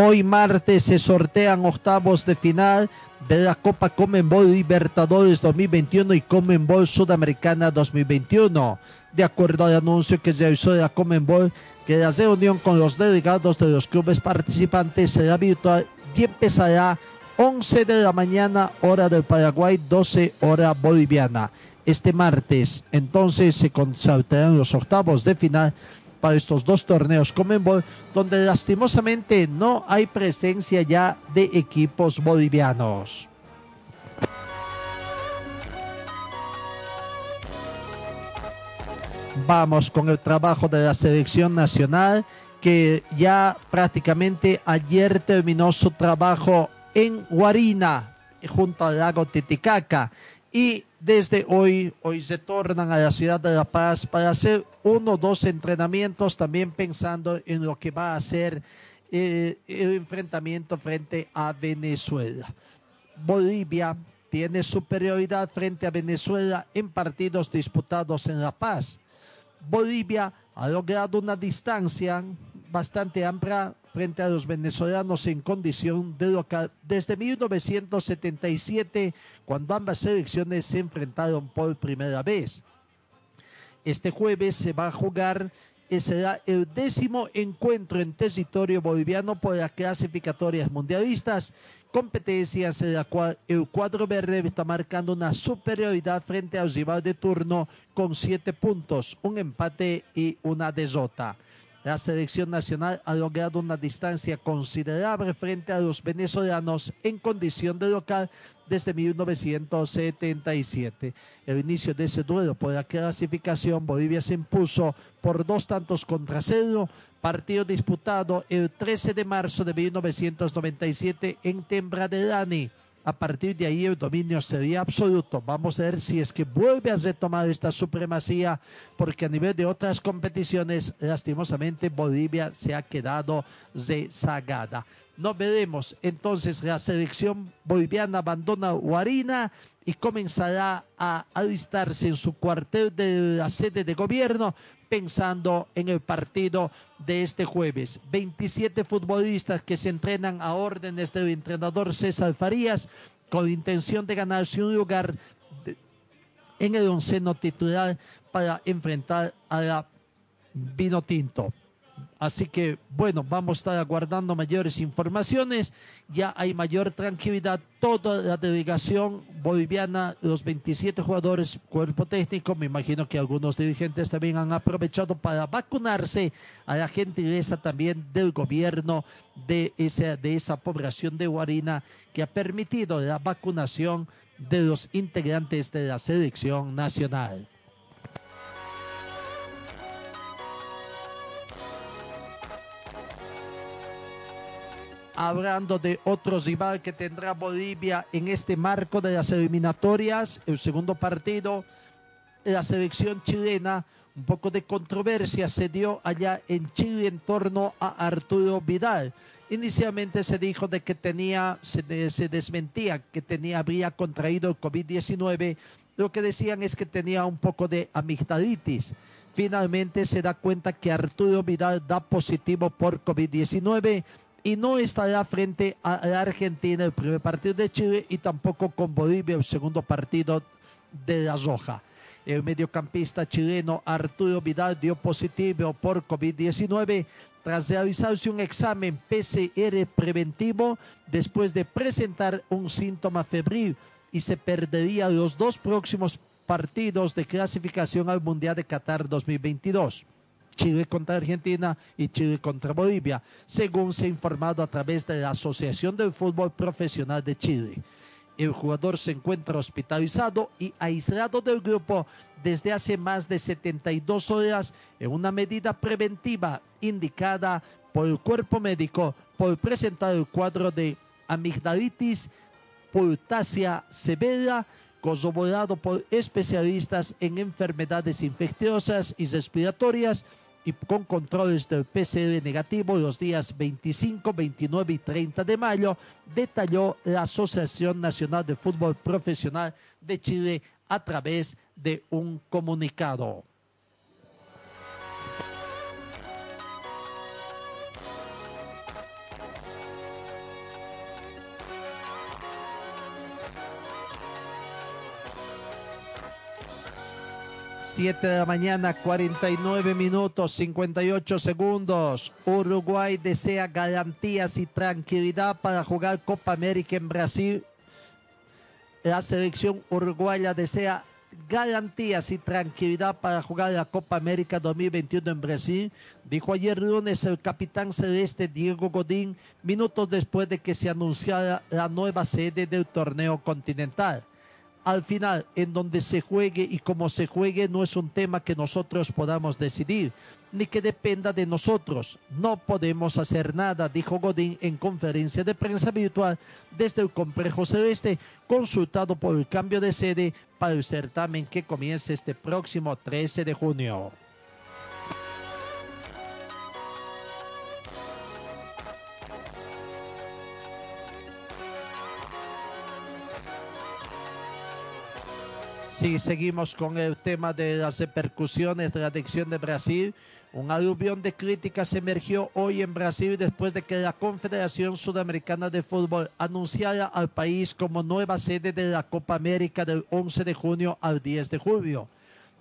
Hoy martes se sortean octavos de final de la Copa Comenbol Libertadores 2021 y Comenbol Sudamericana 2021. De acuerdo al anuncio que se realizó la Comenbol, que la reunión con los delegados de los clubes participantes será virtual y empezará 11 de la mañana hora del Paraguay, 12 hora boliviana. Este martes entonces se consultarán los octavos de final para estos dos torneos Comenbol, donde lastimosamente no hay presencia ya de equipos bolivianos. Vamos con el trabajo de la selección nacional, que ya prácticamente ayer terminó su trabajo en Guarina, junto al lago Titicaca. y desde hoy, hoy se tornan a la ciudad de La Paz para hacer uno o dos entrenamientos, también pensando en lo que va a ser eh, el enfrentamiento frente a Venezuela. Bolivia tiene superioridad frente a Venezuela en partidos disputados en La Paz. Bolivia ha logrado una distancia bastante amplia frente a los venezolanos en condición de local desde 1977, cuando ambas selecciones se enfrentaron por primera vez. Este jueves se va a jugar y será el décimo encuentro en territorio boliviano por las clasificatorias mundialistas, competencias en la cual el cuadro verde está marcando una superioridad frente al rival de turno con siete puntos, un empate y una desota. La selección nacional ha logrado una distancia considerable frente a los venezolanos en condición de local desde 1977. El inicio de ese duelo por la clasificación, Bolivia se impuso por dos tantos contra cero, partido disputado el 13 de marzo de 1997 en Tembradelani. A partir de ahí el dominio sería absoluto. Vamos a ver si es que vuelve a retomar esta supremacía, porque a nivel de otras competiciones, lastimosamente, Bolivia se ha quedado rezagada. No veremos. Entonces la selección boliviana abandona Guarina y comenzará a alistarse en su cuartel de la sede de gobierno pensando en el partido de este jueves. 27 futbolistas que se entrenan a órdenes del entrenador César Farías con intención de ganarse un lugar en el onceno titular para enfrentar a la Vino Tinto. Así que, bueno, vamos a estar aguardando mayores informaciones. Ya hay mayor tranquilidad. Toda la delegación boliviana, los 27 jugadores, cuerpo técnico, me imagino que algunos dirigentes también han aprovechado para vacunarse a la gentileza también del gobierno de esa, de esa población de Guarina que ha permitido la vacunación de los integrantes de la selección nacional. Hablando de otro rival que tendrá Bolivia en este marco de las eliminatorias, el segundo partido, la selección chilena, un poco de controversia se dio allá en Chile en torno a Arturo Vidal. Inicialmente se dijo de que tenía, se, desmentía que tenía, habría contraído el COVID-19. Lo que decían es que tenía un poco de amigdalitis. Finalmente se da cuenta que Arturo Vidal da positivo por COVID-19 y no estará frente a la Argentina el primer partido de Chile y tampoco con Bolivia el segundo partido de la Roja. El mediocampista chileno Arturo Vidal dio positivo por COVID-19 tras realizarse un examen PCR preventivo después de presentar un síntoma febril y se perdería los dos próximos partidos de clasificación al Mundial de Qatar 2022. Chile contra Argentina y Chile contra Bolivia, según se ha informado a través de la Asociación del Fútbol Profesional de Chile. El jugador se encuentra hospitalizado y aislado del grupo desde hace más de 72 horas en una medida preventiva indicada por el cuerpo médico por presentar el cuadro de amigdalitis pultácea severa corroborado por especialistas en enfermedades infecciosas y respiratorias y con controles del PCR negativo los días 25, 29 y 30 de mayo, detalló la Asociación Nacional de Fútbol Profesional de Chile a través de un comunicado. Siete de la mañana, 49 minutos, 58 segundos. Uruguay desea garantías y tranquilidad para jugar Copa América en Brasil. La selección uruguaya desea garantías y tranquilidad para jugar la Copa América 2021 en Brasil, dijo ayer lunes el capitán celeste Diego Godín, minutos después de que se anunciara la nueva sede del torneo continental al final, en donde se juegue y cómo se juegue, no es un tema que nosotros podamos decidir. ni que dependa de nosotros. No podemos hacer nada, dijo Godín en conferencia de prensa virtual desde el complejo celeste, consultado por el cambio de sede para el certamen que comienza este próximo 13 de junio. Sí, seguimos con el tema de las repercusiones de la adicción de Brasil. Un aluvión de críticas emergió hoy en Brasil después de que la Confederación Sudamericana de Fútbol anunciara al país como nueva sede de la Copa América del 11 de junio al 10 de julio.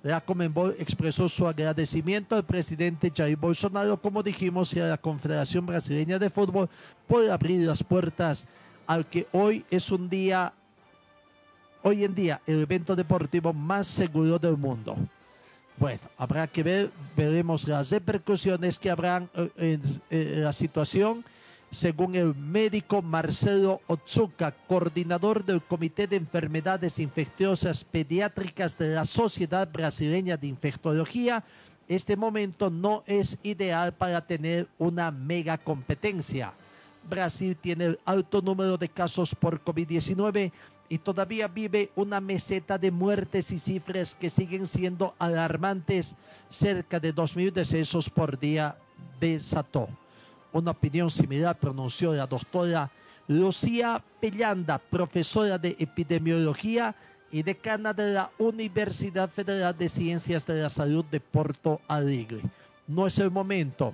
La Comenbol expresó su agradecimiento al presidente Jair Bolsonaro, como dijimos, y a la Confederación Brasileña de Fútbol por abrir las puertas al que hoy es un día hoy en día el evento deportivo más seguro del mundo. Bueno, habrá que ver, veremos las repercusiones que habrán eh, en, en la situación. Según el médico Marcelo Otsuka, coordinador del Comité de Enfermedades Infecciosas Pediátricas de la Sociedad Brasileña de Infectología, este momento no es ideal para tener una mega competencia. Brasil tiene alto número de casos por COVID-19 y todavía vive una meseta de muertes y cifras que siguen siendo alarmantes, cerca de 2.000 decesos por día desató. Una opinión similar pronunció la doctora Lucía Pellanda, profesora de epidemiología y decana de la Universidad Federal de Ciencias de la Salud de Porto Alegre. No es el momento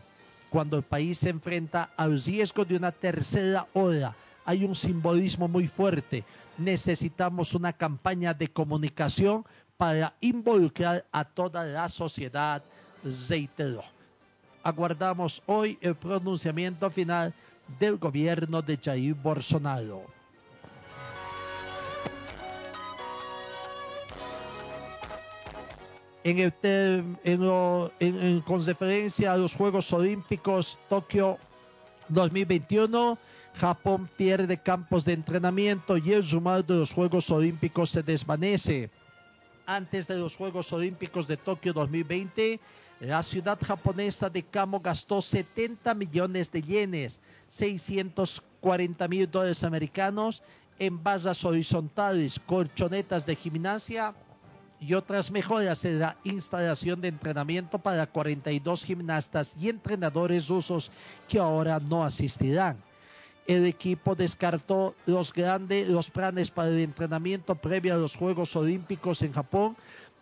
cuando el país se enfrenta al riesgo de una tercera ola. Hay un simbolismo muy fuerte necesitamos una campaña de comunicación para involucrar a toda la sociedad, reiteró. Aguardamos hoy el pronunciamiento final del gobierno de Jair Bolsonaro. En, el en, con referencia a los Juegos Olímpicos Tokio 2021, Japón pierde campos de entrenamiento y el rumor de los Juegos Olímpicos se desvanece. Antes de los Juegos Olímpicos de Tokio 2020, la ciudad japonesa de Kamo gastó 70 millones de yenes, 640 mil dólares americanos, en basas horizontales, colchonetas de gimnasia y otras mejoras en la instalación de entrenamiento para 42 gimnastas y entrenadores rusos que ahora no asistirán el equipo descartó los grandes los planes para el entrenamiento previo a los Juegos Olímpicos en Japón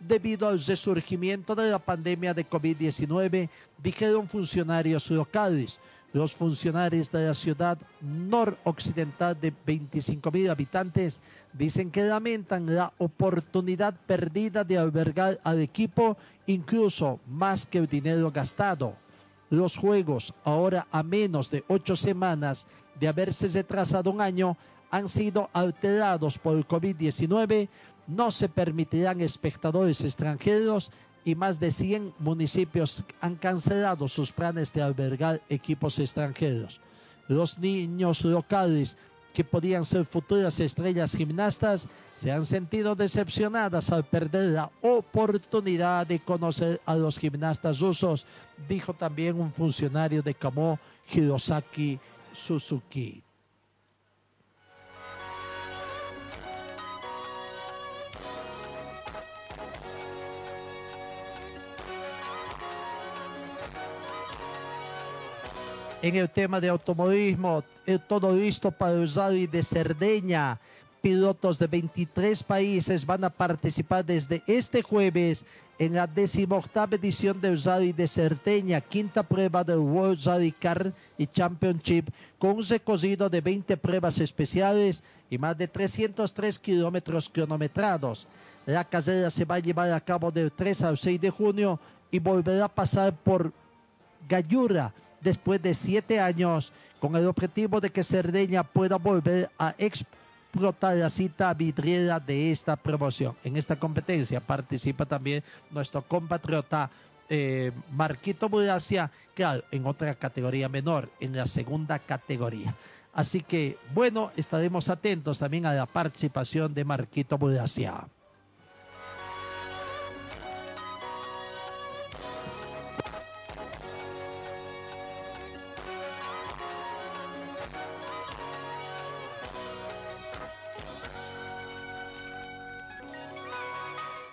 debido al resurgimiento de la pandemia de COVID-19, dijeron funcionarios locales. Los funcionarios de la ciudad noroccidental de 25 mil habitantes dicen que lamentan la oportunidad perdida de albergar al equipo, incluso más que el dinero gastado. Los Juegos, ahora a menos de ocho semanas de haberse retrasado un año, han sido alterados por el COVID-19. No se permitirán espectadores extranjeros y más de 100 municipios han cancelado sus planes de albergar equipos extranjeros. Los niños locales que podían ser futuras estrellas gimnastas se han sentido decepcionadas al perder la oportunidad de conocer a los gimnastas rusos, dijo también un funcionario de Kamo, Hirosaki Suzuki. En el tema de automovilismo, todo listo para el rally de Cerdeña. Pilotos de 23 países van a participar desde este jueves en la 18 edición del Rally de Cerdeña, quinta prueba del World Rally Car y Championship, con un recorrido de 20 pruebas especiales y más de 303 kilómetros cronometrados. La carrera se va a llevar a cabo del 3 al 6 de junio y volverá a pasar por Gallura después de siete años con el objetivo de que Cerdeña pueda volver a explotar la cita vidriera de esta promoción. En esta competencia participa también nuestro compatriota eh, Marquito Budacia, claro, en otra categoría menor, en la segunda categoría. Así que, bueno, estaremos atentos también a la participación de Marquito Budacia.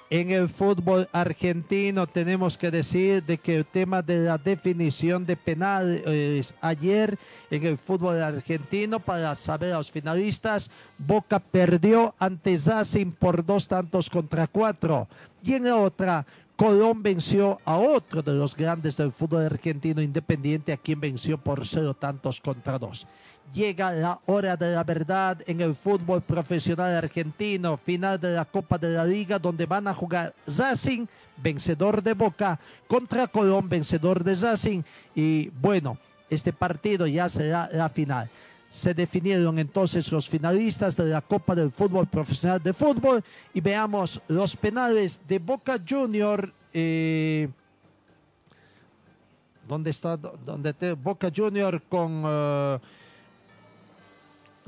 En el fútbol argentino tenemos que decir de que el tema de la definición de penales ayer en el fútbol argentino. Para saber a los finalistas Boca perdió ante Racing por dos tantos contra cuatro. Y en la otra Colón venció a otro de los grandes del fútbol argentino independiente a quien venció por cero tantos contra dos llega la hora de la verdad en el fútbol profesional argentino, final de la Copa de la Liga, donde van a jugar Racing, vencedor de Boca, contra Colón, vencedor de Racing, y bueno, este partido ya será la final. Se definieron entonces los finalistas de la Copa del Fútbol Profesional de Fútbol y veamos los penales de Boca Junior. Eh, ¿Dónde está? ¿Dónde te, Boca Junior con... Uh,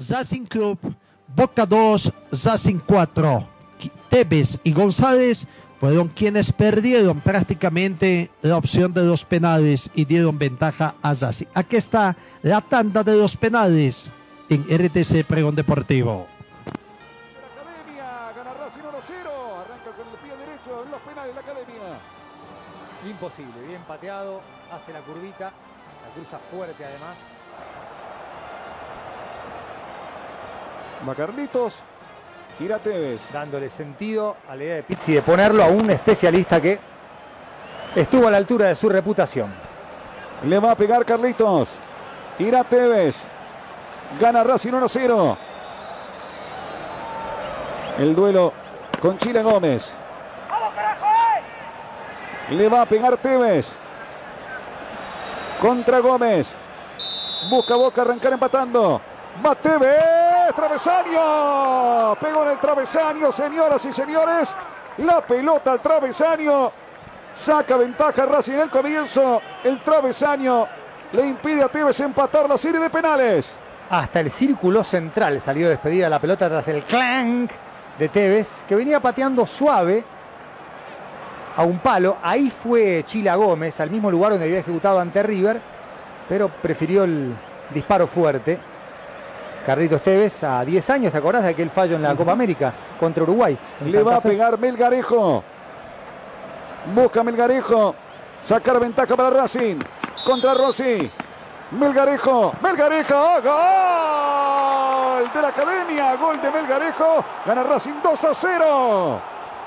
Racing Club, Boca 2, Racing 4. Tevez y González fueron quienes perdieron prácticamente la opción de los penales y dieron ventaja a Racing. Aquí está la tanda de los penales en RTC Pregón Deportivo. Imposible, bien pateado, hace la curvita, la cruza fuerte además. Macarlitos, gira Tevez. Dándole sentido a la idea de Pizzi de ponerlo a un especialista que estuvo a la altura de su reputación. Le va a pegar Carlitos. Irá Tevez. Gana Racing 1 0. El duelo con Chile Gómez. Le va a pegar Tevez. Contra Gómez. Busca Boca arrancar empatando. Va Tevez. Travesaño. Pegó en el travesaño, señoras y señores. La pelota al travesaño. Saca ventaja Racing en el comienzo. El travesaño le impide a Tevez empatar la serie de penales. Hasta el círculo central salió despedida la pelota tras el clank de Tevez, que venía pateando suave a un palo. Ahí fue Chila Gómez, al mismo lugar donde había ejecutado ante River, pero prefirió el disparo fuerte. Carlitos Tevez a 10 años, ¿te acordás de aquel fallo en la Copa América contra Uruguay? Le va a pegar Melgarejo. Busca Melgarejo. Sacar ventaja para Racing. Contra Rossi. Melgarejo. Melgarejo. Gol de la academia. Gol de Melgarejo. Gana Racing 2 a 0.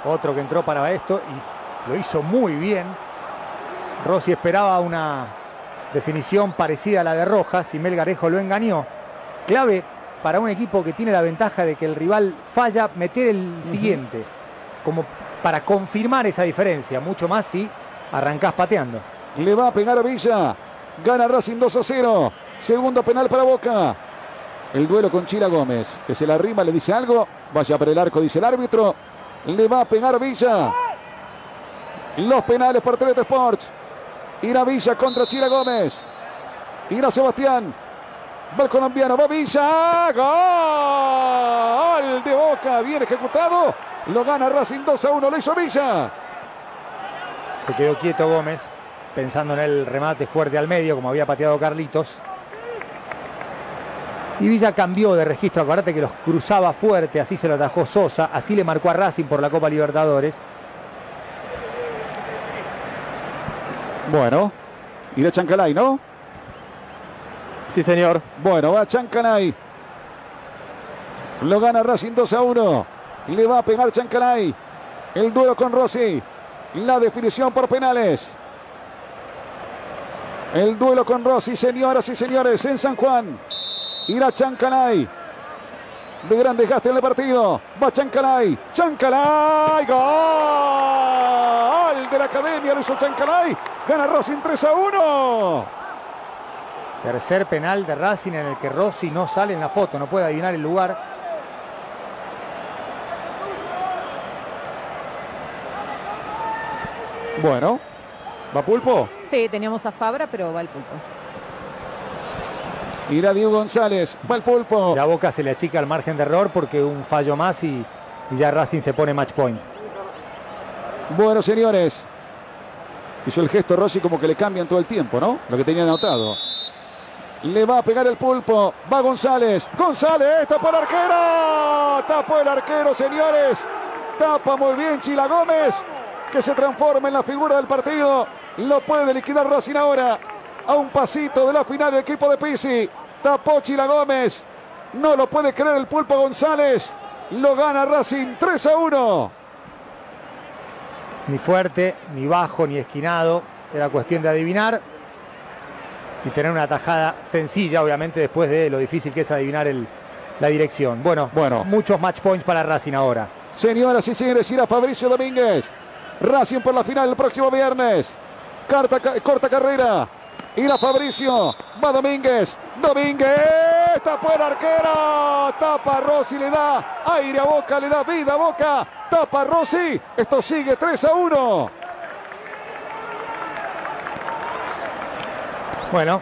Otro que entró para esto y lo hizo muy bien. Rossi esperaba una definición parecida a la de Rojas y Melgarejo lo engañó. Clave para un equipo que tiene la ventaja de que el rival falla, meter el siguiente. Como para confirmar esa diferencia. Mucho más si arrancás pateando. Le va a pegar a Villa. Gana Racing 2 a 0. Segundo penal para Boca. El duelo con Chila Gómez. Que se la arrima, le dice algo. Vaya para el arco, dice el árbitro. Le va a pegar Villa. Los penales por Telete Sports. Irá Villa contra Chila Gómez. Irá Sebastián. Va el colombiano, va Villa. Gol de Boca. Bien ejecutado. Lo gana Racing 2 a 1. Lo hizo Villa. Se quedó quieto Gómez, pensando en el remate fuerte al medio, como había pateado Carlitos. Y Villa cambió de registro. Acuérdate que los cruzaba fuerte, así se lo atajó Sosa, así le marcó a Racing por la Copa Libertadores. Bueno, irá Chancalay, ¿no? Sí, señor. Bueno, va Chancalay. Lo gana Racing 2 a 1. Le va a pegar Chancalay. El duelo con Rossi. La definición por penales. El duelo con Rossi, señoras y señores, en San Juan. Irá Chancalay. De gran desgaste en el partido. Va Chancalay. Chancalay. Gol de la academia. Lo hizo Chancalay. Gana Racing 3 a 1. Tercer penal de Racing en el que Rossi no sale en la foto, no puede adivinar el lugar. Bueno, ¿va Pulpo? Sí, teníamos a Fabra, pero va el pulpo. Irá Diego González, va el Pulpo. La boca se le achica al margen de error porque un fallo más y, y ya Racing se pone match point. Bueno, señores. Hizo el gesto Rossi como que le cambian todo el tiempo, ¿no? Lo que tenía anotado. Le va a pegar el pulpo. Va González. González, tapó el arquero. Tapó el arquero, señores. Tapa muy bien Chila Gómez, que se transforma en la figura del partido. Lo puede liquidar Racing ahora. A un pasito de la final del equipo de Pisi. Tapó Chila Gómez. No lo puede creer el Pulpo González. Lo gana Racing 3 a 1. Ni fuerte, ni bajo, ni esquinado. Era cuestión de adivinar y tener una tajada sencilla, obviamente, después de lo difícil que es adivinar el, la dirección. Bueno, bueno, muchos match points para Racing ahora. Señoras y señores, irá Fabricio Domínguez. Racing por la final el próximo viernes. Carta, corta carrera. Irá Fabricio. Va Domínguez. Domínguez. Tapó el arquero. Tapa Rossi. Le da aire a boca. Le da vida a boca. Tapa Rossi. Esto sigue 3 a 1. Bueno,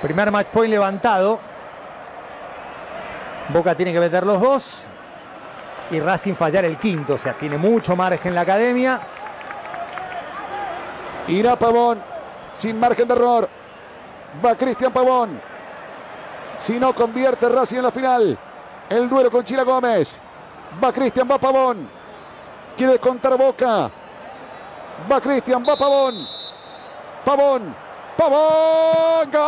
primer match point levantado. Boca tiene que meter los dos. Y Racing fallar el quinto. O sea, tiene mucho margen la academia. Irá Pavón. Sin margen de error. Va Cristian Pavón. Si no convierte Racing en la final. El duelo con Chila Gómez. Va Cristian, va Pavón. Quiere contar Boca. Va Cristian, va Pavón. Pavón. Pavón. Gol.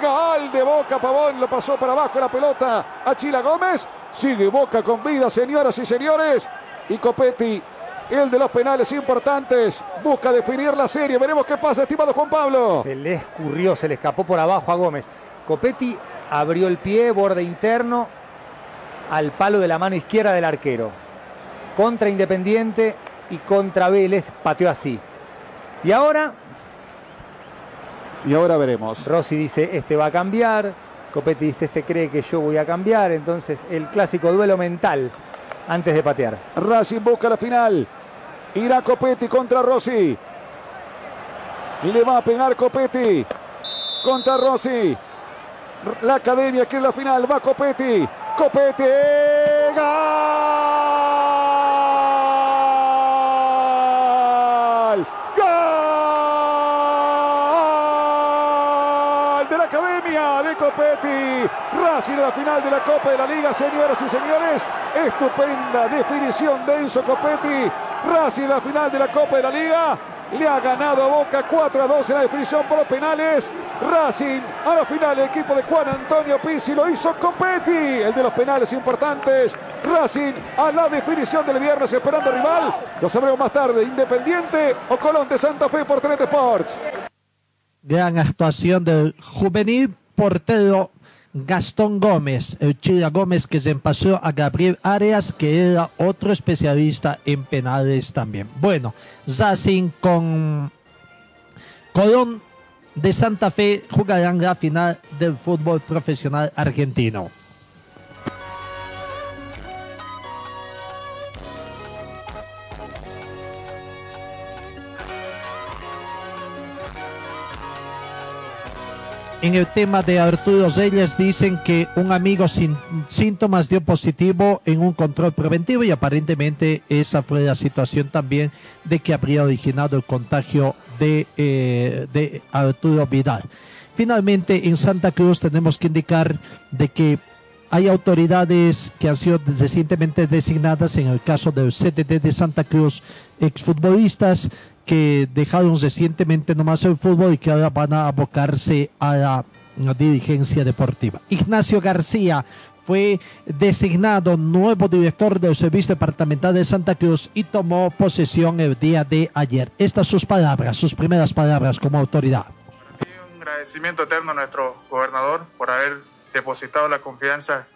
Gol de Boca. Pavón lo pasó para abajo la pelota a Chila Gómez. Sigue Boca con vida, señoras y señores. Y Copetti, el de los penales importantes, busca definir la serie. Veremos qué pasa, estimado Juan Pablo. Se le escurrió, se le escapó por abajo a Gómez. Copetti abrió el pie, borde interno, al palo de la mano izquierda del arquero. Contra Independiente y contra Vélez pateó así. Y ahora. Y ahora veremos. Rossi dice: Este va a cambiar. Copetti dice: Este cree que yo voy a cambiar. Entonces, el clásico duelo mental antes de patear. Racing busca la final. Irá Copetti contra Rossi. Y le va a pegar Copetti contra Rossi. La academia quiere la final. Va Copetti. Copetti. ¡Gol! ¡Gol! De la academia de Copetti. Racing en la final de la Copa de la Liga, señoras y señores. Estupenda definición de Enzo Copetti. Racing en la final de la Copa de la Liga. Le ha ganado a Boca 4 a 2 en la definición por los penales. Racing a la final el equipo de Juan Antonio Pizzi lo hizo Copetti, el de los penales importantes. Racing a la definición del viernes esperando rival. Lo sabremos más tarde. Independiente o Colón de Santa Fe por Trente Sports. Gran actuación del juvenil portero Gastón Gómez, el Chila Gómez que se empasó a Gabriel Arias, que era otro especialista en penales también. Bueno, Racing con Colón de Santa Fe jugarán la final del fútbol profesional argentino. En el tema de Arturo Reyes dicen que un amigo sin síntomas dio positivo en un control preventivo y aparentemente esa fue la situación también de que habría originado el contagio de, eh, Arturo Vidal. Finalmente en Santa Cruz tenemos que indicar de que hay autoridades que han sido recientemente designadas en el caso del CTT de Santa Cruz, exfutbolistas que dejaron recientemente nomás el fútbol y que ahora van a abocarse a la, dirigencia deportiva. Ignacio García fue designado nuevo director del Servicio Departamental de Santa Cruz y tomó posesión el día de ayer. Estas sus palabras, sus primeras palabras como autoridad. Un agradecimiento eterno a nuestro gobernador por haber depositado la confianza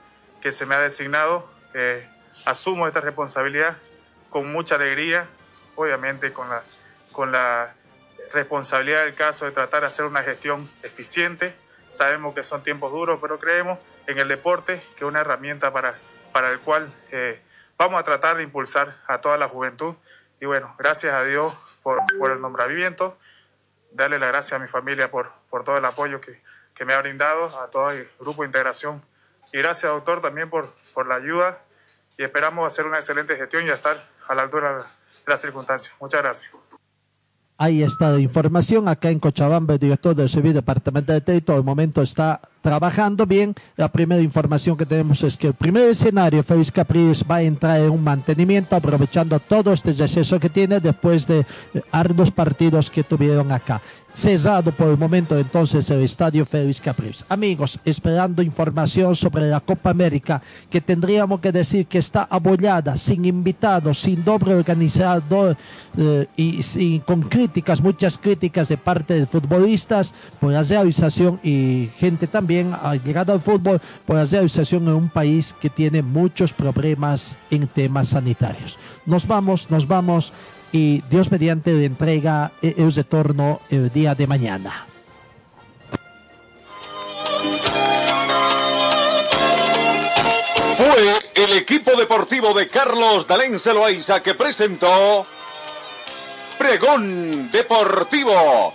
que se me ha designado. Eh, asumo esta responsabilidad con mucha alegría, obviamente con la con la responsabilidad del caso de tratar de hacer una gestión eficiente. Sabemos que son tiempos duros, pero creemos en el deporte que es una herramienta para, para el cual eh, vamos a tratar de impulsar a toda la juventud. Y bueno, gracias a Dios por, por el nombramiento. Darle las gracias a mi familia por, por todo el apoyo que, que me ha brindado, a todo el grupo de integración. Y gracias, doctor, también por, por la ayuda. Y esperamos hacer una excelente gestión y estar a la altura de las circunstancias. Muchas gracias. Ahí está la información. Acá en Cochabamba, el director del Servicio Departamental de Crédito, al momento está trabajando bien. La primera información que tenemos es que el primer escenario, Félix Capriles va a entrar en un mantenimiento aprovechando todo este exceso que tiene después de eh, arduos partidos que tuvieron acá cesado por el momento entonces el estadio Félix Capriles. Amigos, esperando información sobre la Copa América, que tendríamos que decir que está abollada, sin invitados, sin doble organizador eh, y, con críticas, muchas críticas de parte de futbolistas por la realización y gente también ha llegado al fútbol por la realización en un país que tiene muchos problemas en temas sanitarios. Nos vamos, nos vamos y Dios mediante le entrega el retorno el día de mañana. Fue el equipo deportivo de Carlos Dalén Celoaiza que presentó Pregón Deportivo.